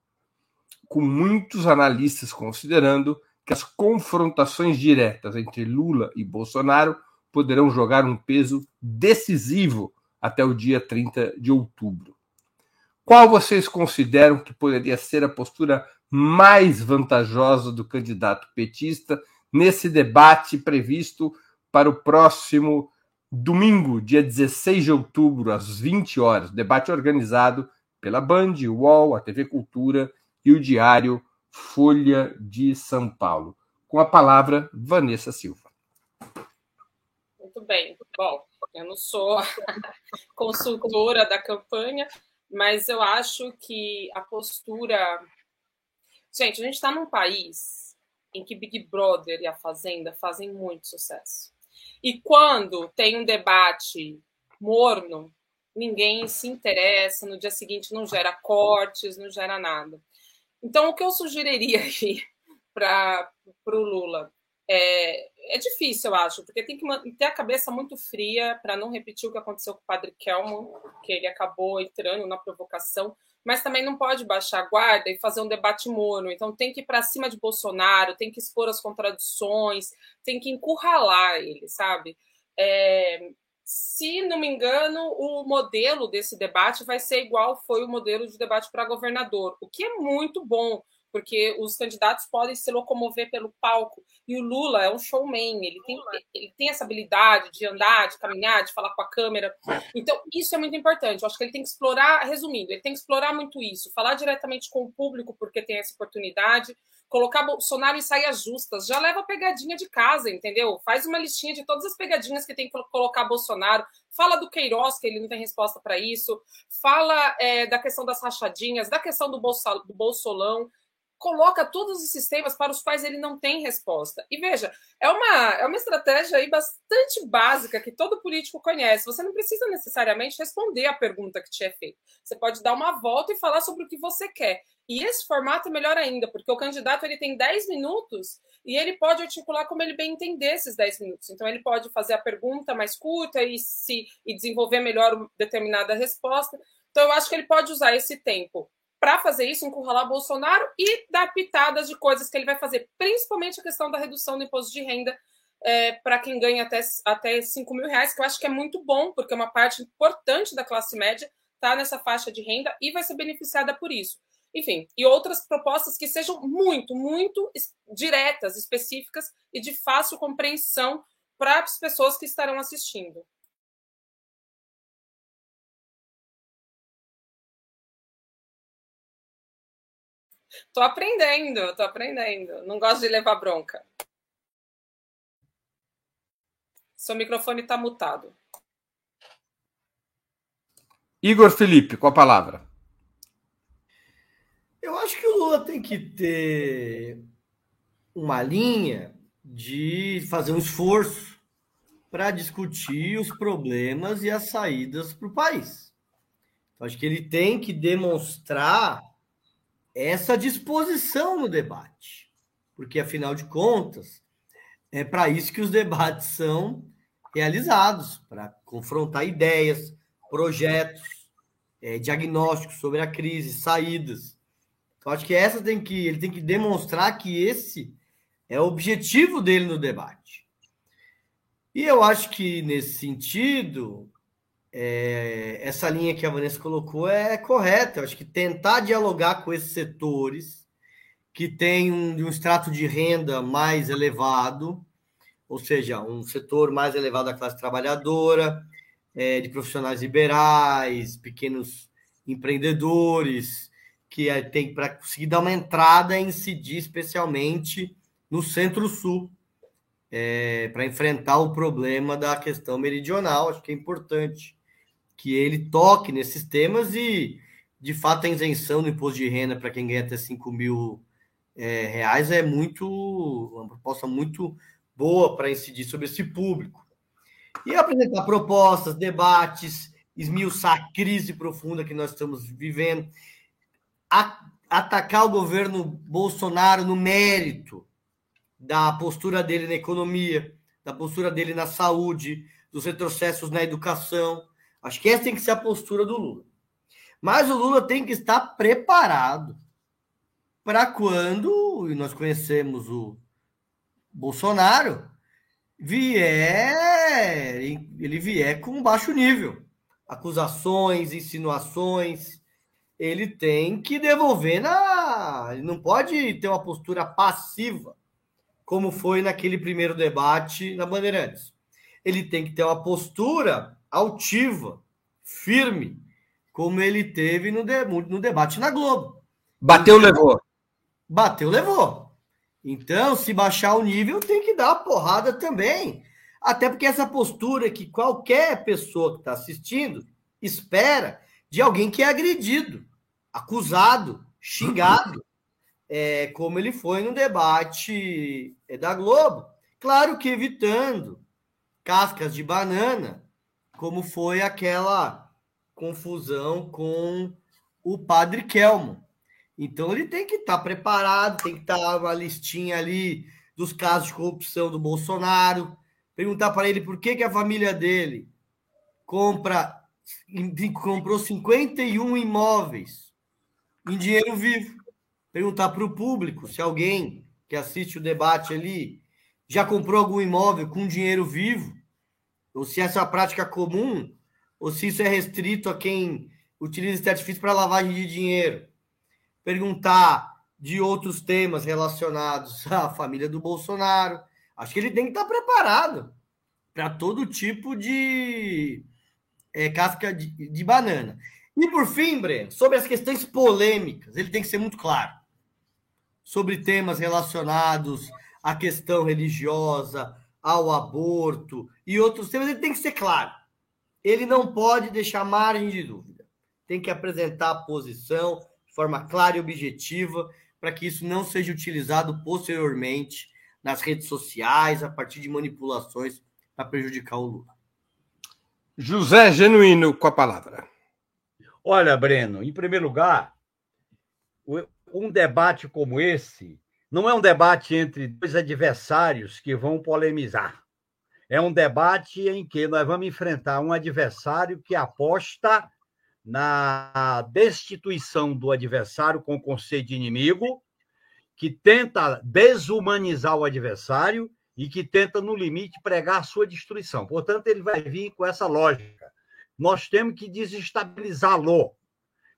com muitos analistas considerando que as confrontações diretas entre Lula e Bolsonaro poderão jogar um peso decisivo até o dia 30 de outubro. Qual vocês consideram que poderia ser a postura mais vantajosa do candidato petista nesse debate previsto para o próximo domingo, dia 16 de outubro, às 20 horas? Debate organizado pela Band, UOL, a TV Cultura e o diário Folha de São Paulo. Com a palavra, Vanessa Silva. Muito bem. Bom, eu não sou consultora da campanha, mas eu acho que a postura. Gente, a gente está num país em que Big Brother e a Fazenda fazem muito sucesso. E quando tem um debate morno, ninguém se interessa, no dia seguinte não gera cortes, não gera nada. Então, o que eu sugeriria aí para o Lula? É, é difícil, eu acho, porque tem que ter a cabeça muito fria para não repetir o que aconteceu com o padre Kelman, que ele acabou entrando na provocação, mas também não pode baixar a guarda e fazer um debate morno. Então tem que ir para cima de Bolsonaro, tem que expor as contradições, tem que encurralar ele, sabe? É, se não me engano, o modelo desse debate vai ser igual foi o modelo de debate para governador, o que é muito bom, porque os candidatos podem se locomover pelo palco. E o Lula é um showman, ele tem, ele tem essa habilidade de andar, de caminhar, de falar com a câmera. Então, isso é muito importante. Eu acho que ele tem que explorar, resumindo, ele tem que explorar muito isso, falar diretamente com o público, porque tem essa oportunidade, colocar Bolsonaro em saias justas, já leva a pegadinha de casa, entendeu? Faz uma listinha de todas as pegadinhas que tem que colocar Bolsonaro, fala do Queiroz, que ele não tem resposta para isso, fala é, da questão das rachadinhas, da questão do, bolsa, do Bolsolão coloca todos os sistemas para os quais ele não tem resposta. E veja, é uma, é uma estratégia aí bastante básica que todo político conhece. Você não precisa necessariamente responder a pergunta que te é feita. Você pode dar uma volta e falar sobre o que você quer. E esse formato é melhor ainda, porque o candidato ele tem 10 minutos e ele pode articular como ele bem entender esses 10 minutos. Então, ele pode fazer a pergunta mais curta e, se, e desenvolver melhor determinada resposta. Então, eu acho que ele pode usar esse tempo para fazer isso, encurralar Bolsonaro e dar pitadas de coisas que ele vai fazer, principalmente a questão da redução do imposto de renda é, para quem ganha até, até 5 mil reais, que eu acho que é muito bom, porque uma parte importante da classe média está nessa faixa de renda e vai ser beneficiada por isso. Enfim, e outras propostas que sejam muito, muito diretas, específicas e de fácil compreensão para as pessoas que estarão assistindo. Tô aprendendo, tô aprendendo. Não gosto de levar bronca. Seu microfone está mutado. Igor Felipe, com a palavra. Eu acho que o Lula tem que ter uma linha de fazer um esforço para discutir os problemas e as saídas para o país. Eu acho que ele tem que demonstrar essa disposição no debate, porque afinal de contas é para isso que os debates são realizados para confrontar ideias, projetos, é, diagnósticos sobre a crise, saídas. Então, acho que essa tem que ele tem que demonstrar que esse é o objetivo dele no debate. E eu acho que nesse sentido é, essa linha que a Vanessa colocou é correta. Eu acho que tentar dialogar com esses setores que têm um, um extrato de renda mais elevado, ou seja, um setor mais elevado da classe trabalhadora, é, de profissionais liberais, pequenos empreendedores, que é, tem para conseguir dar uma entrada e incidir especialmente no centro-sul, é, para enfrentar o problema da questão meridional. Acho que é importante que ele toque nesses temas e, de fato, a isenção do imposto de renda para quem ganha até 5 mil é, reais é muito uma proposta muito boa para incidir sobre esse público. E apresentar propostas, debates, esmiuçar a crise profunda que nós estamos vivendo, a, atacar o governo Bolsonaro no mérito da postura dele na economia, da postura dele na saúde, dos retrocessos na educação, Acho que essa tem que ser a postura do Lula. Mas o Lula tem que estar preparado para quando, e nós conhecemos o Bolsonaro, vier, ele vier com baixo nível. Acusações, insinuações, ele tem que devolver na. Ele não pode ter uma postura passiva, como foi naquele primeiro debate na Bandeirantes. Ele tem que ter uma postura altiva, firme, como ele teve no, de, no debate na Globo. Bateu, então, levou. Bateu, levou. Então, se baixar o nível, tem que dar a porrada também. Até porque essa postura que qualquer pessoa que está assistindo espera de alguém que é agredido, acusado, xingado, é, como ele foi no debate é, da Globo. Claro que evitando cascas de banana, como foi aquela confusão com o padre Kelmo. Então ele tem que estar tá preparado, tem que estar tá uma listinha ali dos casos de corrupção do Bolsonaro, perguntar para ele por que, que a família dele compra comprou 51 imóveis em dinheiro vivo. Perguntar para o público se alguém que assiste o debate ali já comprou algum imóvel com dinheiro vivo, ou se essa é uma prática comum, ou se isso é restrito a quem utiliza esse artifício para lavagem de dinheiro. Perguntar de outros temas relacionados à família do Bolsonaro. Acho que ele tem que estar preparado para todo tipo de é, casca de, de, banana. E por fim, Breno, sobre as questões polêmicas, ele tem que ser muito claro. Sobre temas relacionados à questão religiosa, ao aborto e outros temas, ele tem que ser claro. Ele não pode deixar margem de dúvida. Tem que apresentar a posição de forma clara e objetiva para que isso não seja utilizado posteriormente nas redes sociais, a partir de manipulações para prejudicar o Lula. José Genuíno com a palavra. Olha, Breno, em primeiro lugar, um debate como esse não é um debate entre dois adversários que vão polemizar. É um debate em que nós vamos enfrentar um adversário que aposta na destituição do adversário com conceito de inimigo, que tenta desumanizar o adversário e que tenta, no limite, pregar a sua destruição. Portanto, ele vai vir com essa lógica. Nós temos que desestabilizá-lo,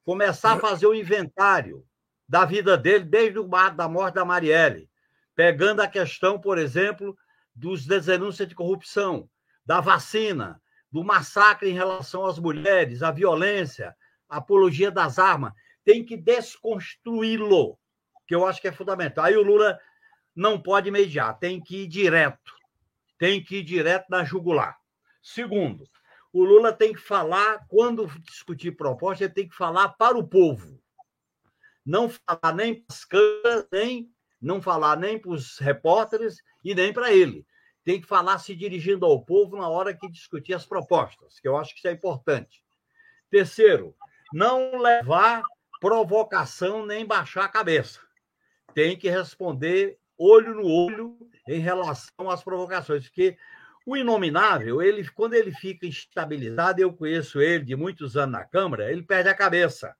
começar a fazer o inventário da vida dele desde o da morte da Marielle, pegando a questão, por exemplo, dos denúncias de corrupção, da vacina, do massacre em relação às mulheres, a violência, apologia das armas. Tem que desconstruí-lo, que eu acho que é fundamental. Aí o Lula não pode mediar, tem que ir direto. Tem que ir direto na jugular. Segundo, o Lula tem que falar, quando discutir proposta, ele tem que falar para o povo. Não falar nem para as câmeras, nem não falar nem para os repórteres e nem para ele. Tem que falar se dirigindo ao povo na hora que discutir as propostas, que eu acho que isso é importante. Terceiro, não levar provocação nem baixar a cabeça. Tem que responder olho no olho em relação às provocações, porque o inominável, ele quando ele fica estabilizado, eu conheço ele de muitos anos na Câmara, ele perde a cabeça.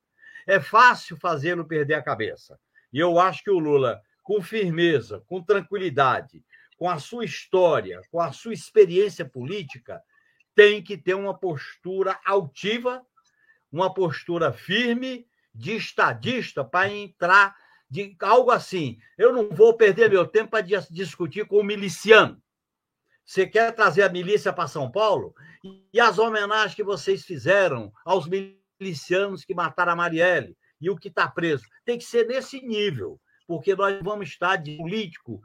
É fácil fazê-lo perder a cabeça. E eu acho que o Lula, com firmeza, com tranquilidade, com a sua história, com a sua experiência política, tem que ter uma postura altiva, uma postura firme de estadista para entrar de algo assim. Eu não vou perder meu tempo para discutir com o miliciano. Você quer trazer a milícia para São Paulo? E as homenagens que vocês fizeram aos milicianos que mataram a Marielle e o que está preso? Tem que ser nesse nível, porque nós vamos estar de político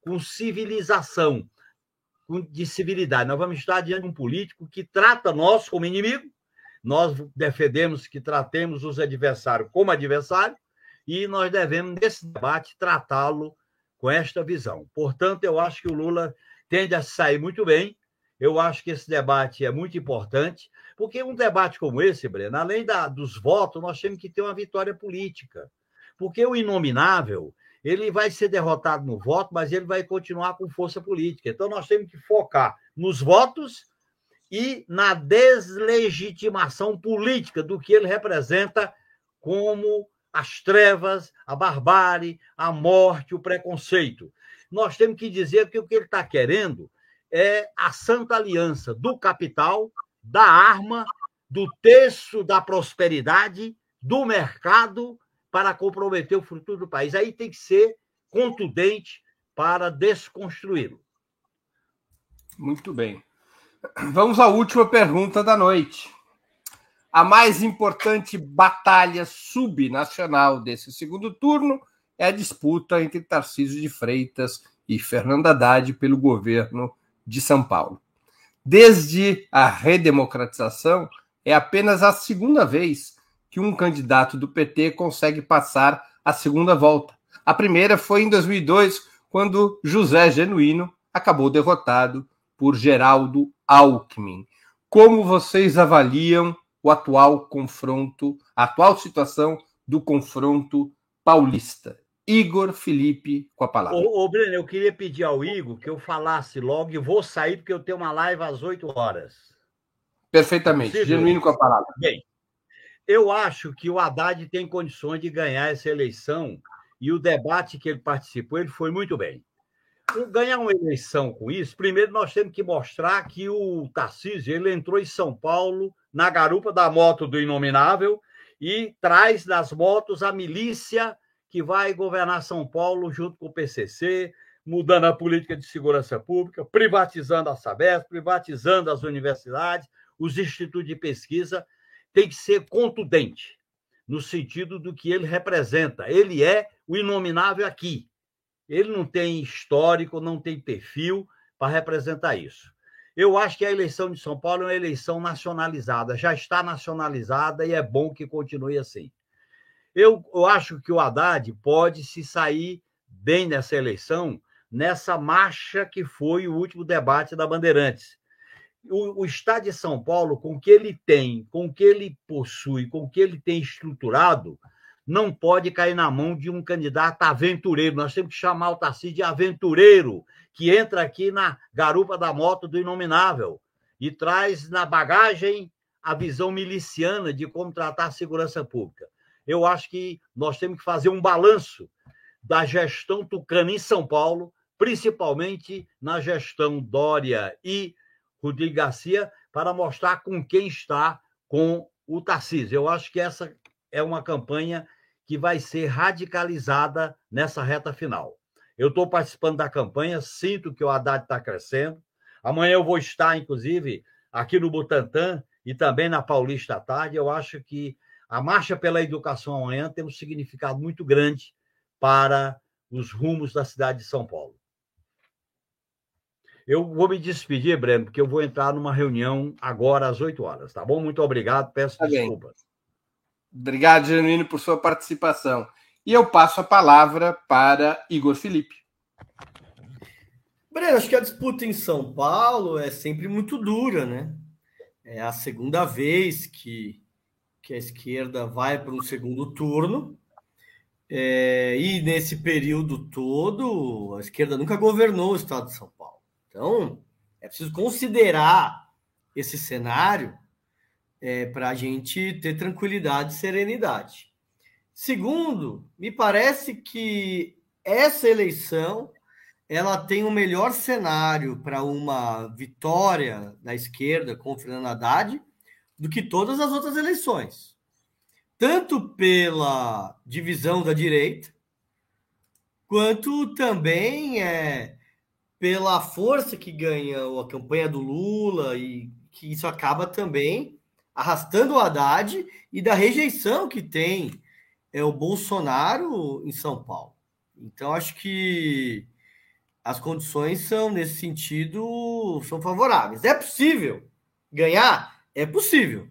com civilização, de civilidade. Nós vamos estar diante de um político que trata nós como inimigo, nós defendemos que tratemos os adversários como adversário, e nós devemos, nesse debate, tratá-lo com esta visão. Portanto, eu acho que o Lula tende a sair muito bem. Eu acho que esse debate é muito importante, porque um debate como esse, Breno, além da, dos votos, nós temos que ter uma vitória política. Porque o inominável, ele vai ser derrotado no voto, mas ele vai continuar com força política. Então, nós temos que focar nos votos e na deslegitimação política do que ele representa como as trevas, a barbárie, a morte, o preconceito. Nós temos que dizer que o que ele está querendo é a santa aliança do capital, da arma, do terço da prosperidade, do mercado, para comprometer o futuro do país. Aí tem que ser contundente para desconstruí-lo. Muito bem. Vamos à última pergunta da noite. A mais importante batalha subnacional desse segundo turno é a disputa entre Tarcísio de Freitas e Fernando Haddad pelo governo de São Paulo. Desde a redemocratização, É apenas a segunda vez que um candidato do PT consegue passar a segunda volta. A primeira foi em 2002, quando José Genuíno acabou derrotado por Geraldo Alckmin. Como vocês avaliam o atual confronto, a atual situação do confronto paulista? Igor Felipe com a palavra. Ô, ô Breno, eu queria pedir ao Igor que eu falasse logo e vou sair porque eu tenho uma live às 8 horas. Perfeitamente. Possível? Genuíno com a palavra. Bem, eu acho que o Haddad tem condições de ganhar essa eleição e o debate que ele participou, ele foi muito bem. Ganhar uma eleição com isso, primeiro nós temos que mostrar que o Tarcísio ele entrou em São Paulo na garupa da moto do Inominável e traz das motos a milícia que vai governar São Paulo junto com o PCC, mudando a política de segurança pública, privatizando a Sabesp, privatizando as universidades, os institutos de pesquisa, tem que ser contundente no sentido do que ele representa. Ele é o inominável aqui. Ele não tem histórico, não tem perfil para representar isso. Eu acho que a eleição de São Paulo é uma eleição nacionalizada, já está nacionalizada e é bom que continue assim. Eu, eu acho que o Haddad pode se sair bem nessa eleição, nessa marcha que foi o último debate da Bandeirantes o, o Estado de São Paulo, com o que ele tem, com o que ele possui, com o que ele tem estruturado, não pode cair na mão de um candidato aventureiro. Nós temos que chamar o Tarcísio de aventureiro, que entra aqui na garupa da moto do inominável e traz na bagagem a visão miliciana de como tratar a segurança pública. Eu acho que nós temos que fazer um balanço da gestão tucana em São Paulo, principalmente na gestão Dória e Rodrigo Garcia para mostrar com quem está com o Tarcísio. Eu acho que essa é uma campanha que vai ser radicalizada nessa reta final. Eu estou participando da campanha, sinto que o Haddad está crescendo. Amanhã eu vou estar, inclusive, aqui no Butantã e também na Paulista à tarde. Eu acho que a Marcha pela Educação amanhã tem um significado muito grande para os rumos da cidade de São Paulo. Eu vou me despedir, Breno, porque eu vou entrar numa reunião agora às 8 horas, tá bom? Muito obrigado, peço tá desculpas. Obrigado, Genuíno, por sua participação. E eu passo a palavra para Igor Felipe. Breno, acho que a disputa em São Paulo é sempre muito dura, né? É a segunda vez que, que a esquerda vai para um segundo turno. É, e nesse período todo, a esquerda nunca governou o estado de São Paulo. Então, é preciso considerar esse cenário é, para a gente ter tranquilidade e serenidade. Segundo, me parece que essa eleição ela tem o um melhor cenário para uma vitória da esquerda com Fernando Haddad do que todas as outras eleições. Tanto pela divisão da direita, quanto também é, pela força que ganha a campanha do Lula e que isso acaba também arrastando o Haddad e da rejeição que tem é o Bolsonaro em São Paulo. Então acho que as condições são nesse sentido são favoráveis. É possível ganhar, é possível.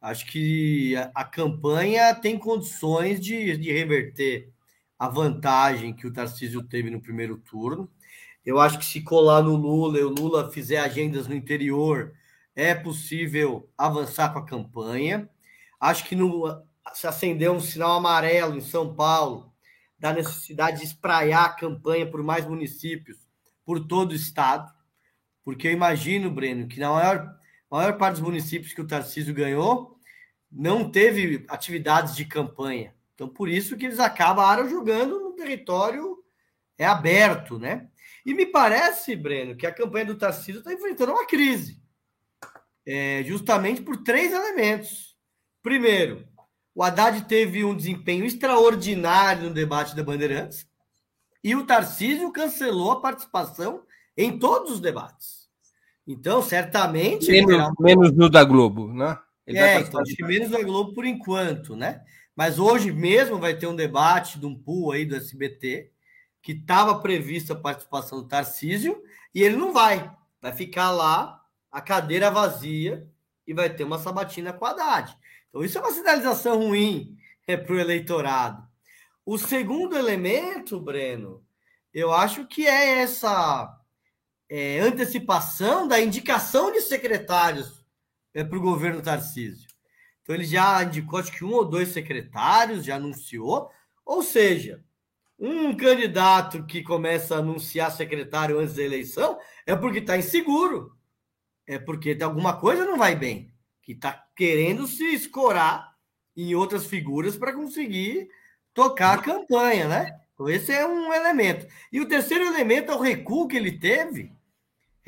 Acho que a, a campanha tem condições de, de reverter a vantagem que o Tarcísio teve no primeiro turno. Eu acho que se colar no Lula e o Lula fizer agendas no interior, é possível avançar com a campanha. Acho que no, se acender um sinal amarelo em São Paulo, da necessidade de espraiar a campanha por mais municípios, por todo o estado, porque eu imagino, Breno, que na maior, maior parte dos municípios que o Tarcísio ganhou, não teve atividades de campanha. Então, por isso que eles acabaram jogando no território é aberto, né? E me parece, Breno, que a campanha do Tarcísio está enfrentando uma crise. É, justamente por três elementos. Primeiro, o Haddad teve um desempenho extraordinário no debate da Bandeirantes e o Tarcísio cancelou a participação em todos os debates. Então, certamente. Menos, menos no da Globo, né? Ele é, então, acho que menos da Globo por enquanto, né? Mas hoje mesmo vai ter um debate de um pool aí do SBT que estava prevista a participação do Tarcísio, e ele não vai. Vai ficar lá, a cadeira vazia, e vai ter uma sabatina com a Haddad. Então, isso é uma sinalização ruim é, para o eleitorado. O segundo elemento, Breno, eu acho que é essa é, antecipação da indicação de secretários é, para o governo Tarcísio. Então, ele já indicou, acho que um ou dois secretários, já anunciou. Ou seja, um candidato que começa a anunciar secretário antes da eleição é porque está inseguro. É porque alguma coisa não vai bem. Que está querendo se escorar em outras figuras para conseguir tocar a campanha, né? Então, esse é um elemento. E o terceiro elemento é o recuo que ele teve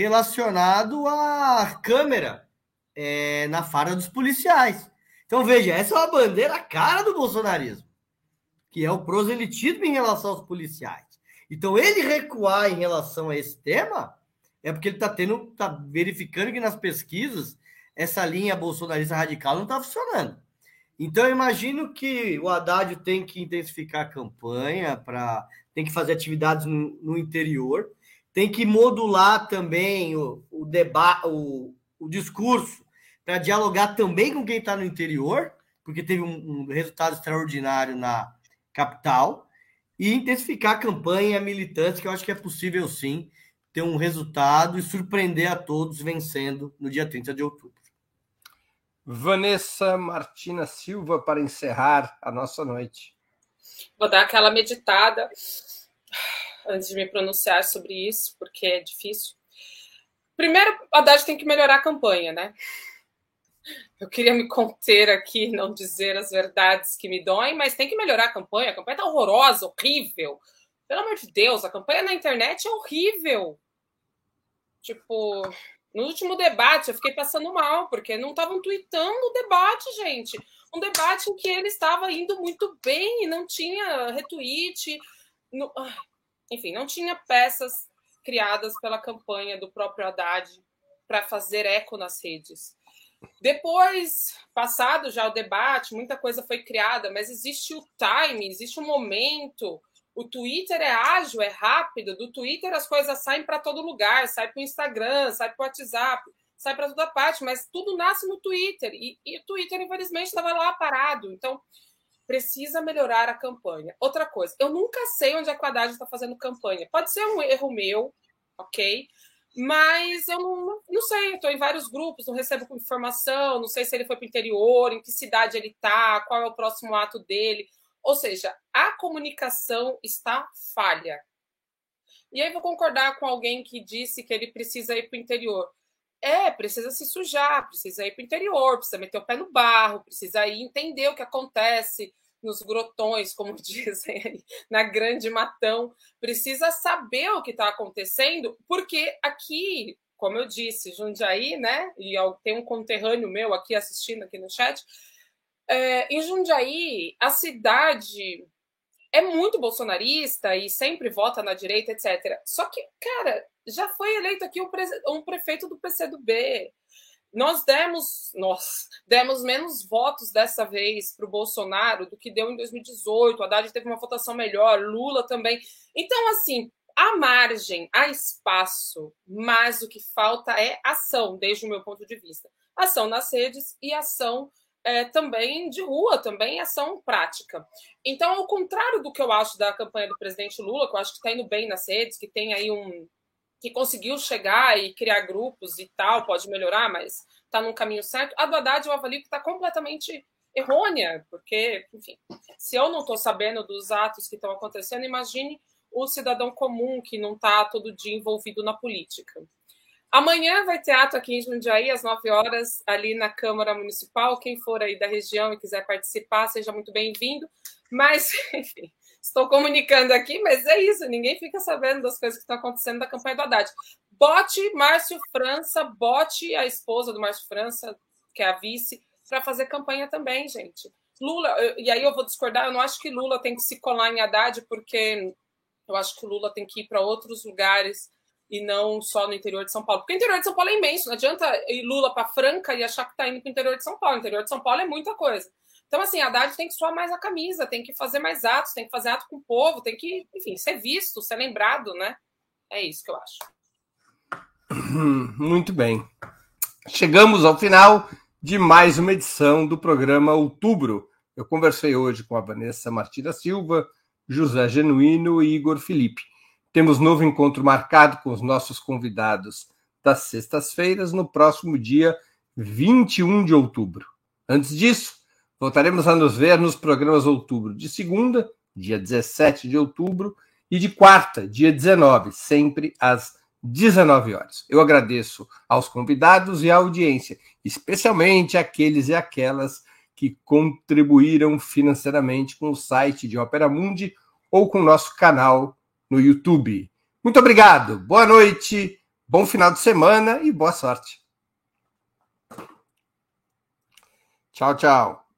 relacionado à câmera é, na fara dos policiais. Então, veja, essa é uma bandeira cara do bolsonarismo, que é o proselitismo em relação aos policiais. Então, ele recuar em relação a esse tema é porque ele está tendo, está verificando que nas pesquisas essa linha bolsonarista radical não está funcionando. Então, eu imagino que o Haddad tem que intensificar a campanha, para tem que fazer atividades no, no, interior, tem que modular também o, o debate, o, o discurso para dialogar também com quem está no interior, porque teve um, um, resultado extraordinário na capital, e intensificar a campanha militante, que eu acho que é possível sim ter um resultado e surpreender a todos vencendo no dia 30 de outubro. Vanessa Martina Silva para encerrar a nossa noite. Vou dar aquela meditada antes de me pronunciar sobre isso, porque é difícil. Primeiro, a Haddad tem que melhorar a campanha, né? Eu queria me conter aqui, não dizer as verdades que me doem, mas tem que melhorar a campanha. A campanha tá horrorosa, horrível. Pelo amor de Deus, a campanha na internet é horrível. Tipo, no último debate, eu fiquei passando mal, porque não estavam tweetando o debate, gente. Um debate em que ele estava indo muito bem e não tinha retweet. No... Enfim, não tinha peças criadas pela campanha do próprio Haddad para fazer eco nas redes. Depois, passado já o debate, muita coisa foi criada, mas existe o time, existe o momento o Twitter é ágil, é rápido. Do Twitter as coisas saem para todo lugar, sai para o Instagram, sai para o WhatsApp, sai para toda parte, mas tudo nasce no Twitter. E, e o Twitter, infelizmente, estava lá parado. Então, precisa melhorar a campanha. Outra coisa, eu nunca sei onde a Haddad está fazendo campanha. Pode ser um erro meu, ok? Mas eu não, não sei, estou em vários grupos, não recebo informação, não sei se ele foi para o interior, em que cidade ele está, qual é o próximo ato dele. Ou seja, a comunicação está falha. E aí vou concordar com alguém que disse que ele precisa ir para o interior. É, precisa se sujar, precisa ir para o interior, precisa meter o pé no barro, precisa ir entender o que acontece nos grotões, como dizem aí, na grande matão. Precisa saber o que está acontecendo, porque aqui, como eu disse, Jundiaí, né? E tem um conterrâneo meu aqui assistindo aqui no chat é, em Jundiaí, a cidade é muito bolsonarista e sempre vota na direita, etc. Só que, cara, já foi eleito aqui um, pre um prefeito do PCdoB. Nós demos, nós demos menos votos dessa vez para o Bolsonaro do que deu em 2018. O Haddad teve uma votação melhor, Lula também. Então, assim, há margem, há espaço, mas o que falta é ação, desde o meu ponto de vista. Ação nas redes e ação é, também de rua, também ação prática. Então, ao contrário do que eu acho da campanha do presidente Lula, que eu acho que está indo bem nas redes, que tem aí um. Que conseguiu chegar e criar grupos e tal, pode melhorar, mas está num caminho certo. A do Haddad eu avalio que está completamente errônea, porque, enfim, se eu não estou sabendo dos atos que estão acontecendo, imagine o cidadão comum que não está todo dia envolvido na política. Amanhã vai ter ato aqui em Jundiaí, às 9 horas, ali na Câmara Municipal. Quem for aí da região e quiser participar, seja muito bem-vindo. Mas, enfim, estou comunicando aqui, mas é isso, ninguém fica sabendo das coisas que estão acontecendo da campanha do Haddad. Bote Márcio França, bote a esposa do Márcio França, que é a vice, para fazer campanha também, gente. Lula, e aí eu vou discordar, eu não acho que Lula tem que se colar em Haddad, porque eu acho que o Lula tem que ir para outros lugares e não só no interior de São Paulo. Porque o interior de São Paulo é imenso, não adianta ir Lula para Franca e achar que está indo para o interior de São Paulo. O interior de São Paulo é muita coisa. Então, assim, a Haddad tem que suar mais a camisa, tem que fazer mais atos, tem que fazer ato com o povo, tem que, enfim, ser visto, ser lembrado, né? É isso que eu acho. Muito bem. Chegamos ao final de mais uma edição do programa Outubro. Eu conversei hoje com a Vanessa Martins Silva, José Genuíno e Igor Felipe. Temos novo encontro marcado com os nossos convidados das sextas-feiras, no próximo dia 21 de outubro. Antes disso, voltaremos a nos ver nos programas Outubro de segunda, dia 17 de outubro, e de quarta, dia 19, sempre às 19 horas. Eu agradeço aos convidados e à audiência, especialmente aqueles e aquelas que contribuíram financeiramente com o site de Opera Mundi ou com o nosso canal no YouTube. Muito obrigado, boa noite, bom final de semana e boa sorte. Tchau, tchau.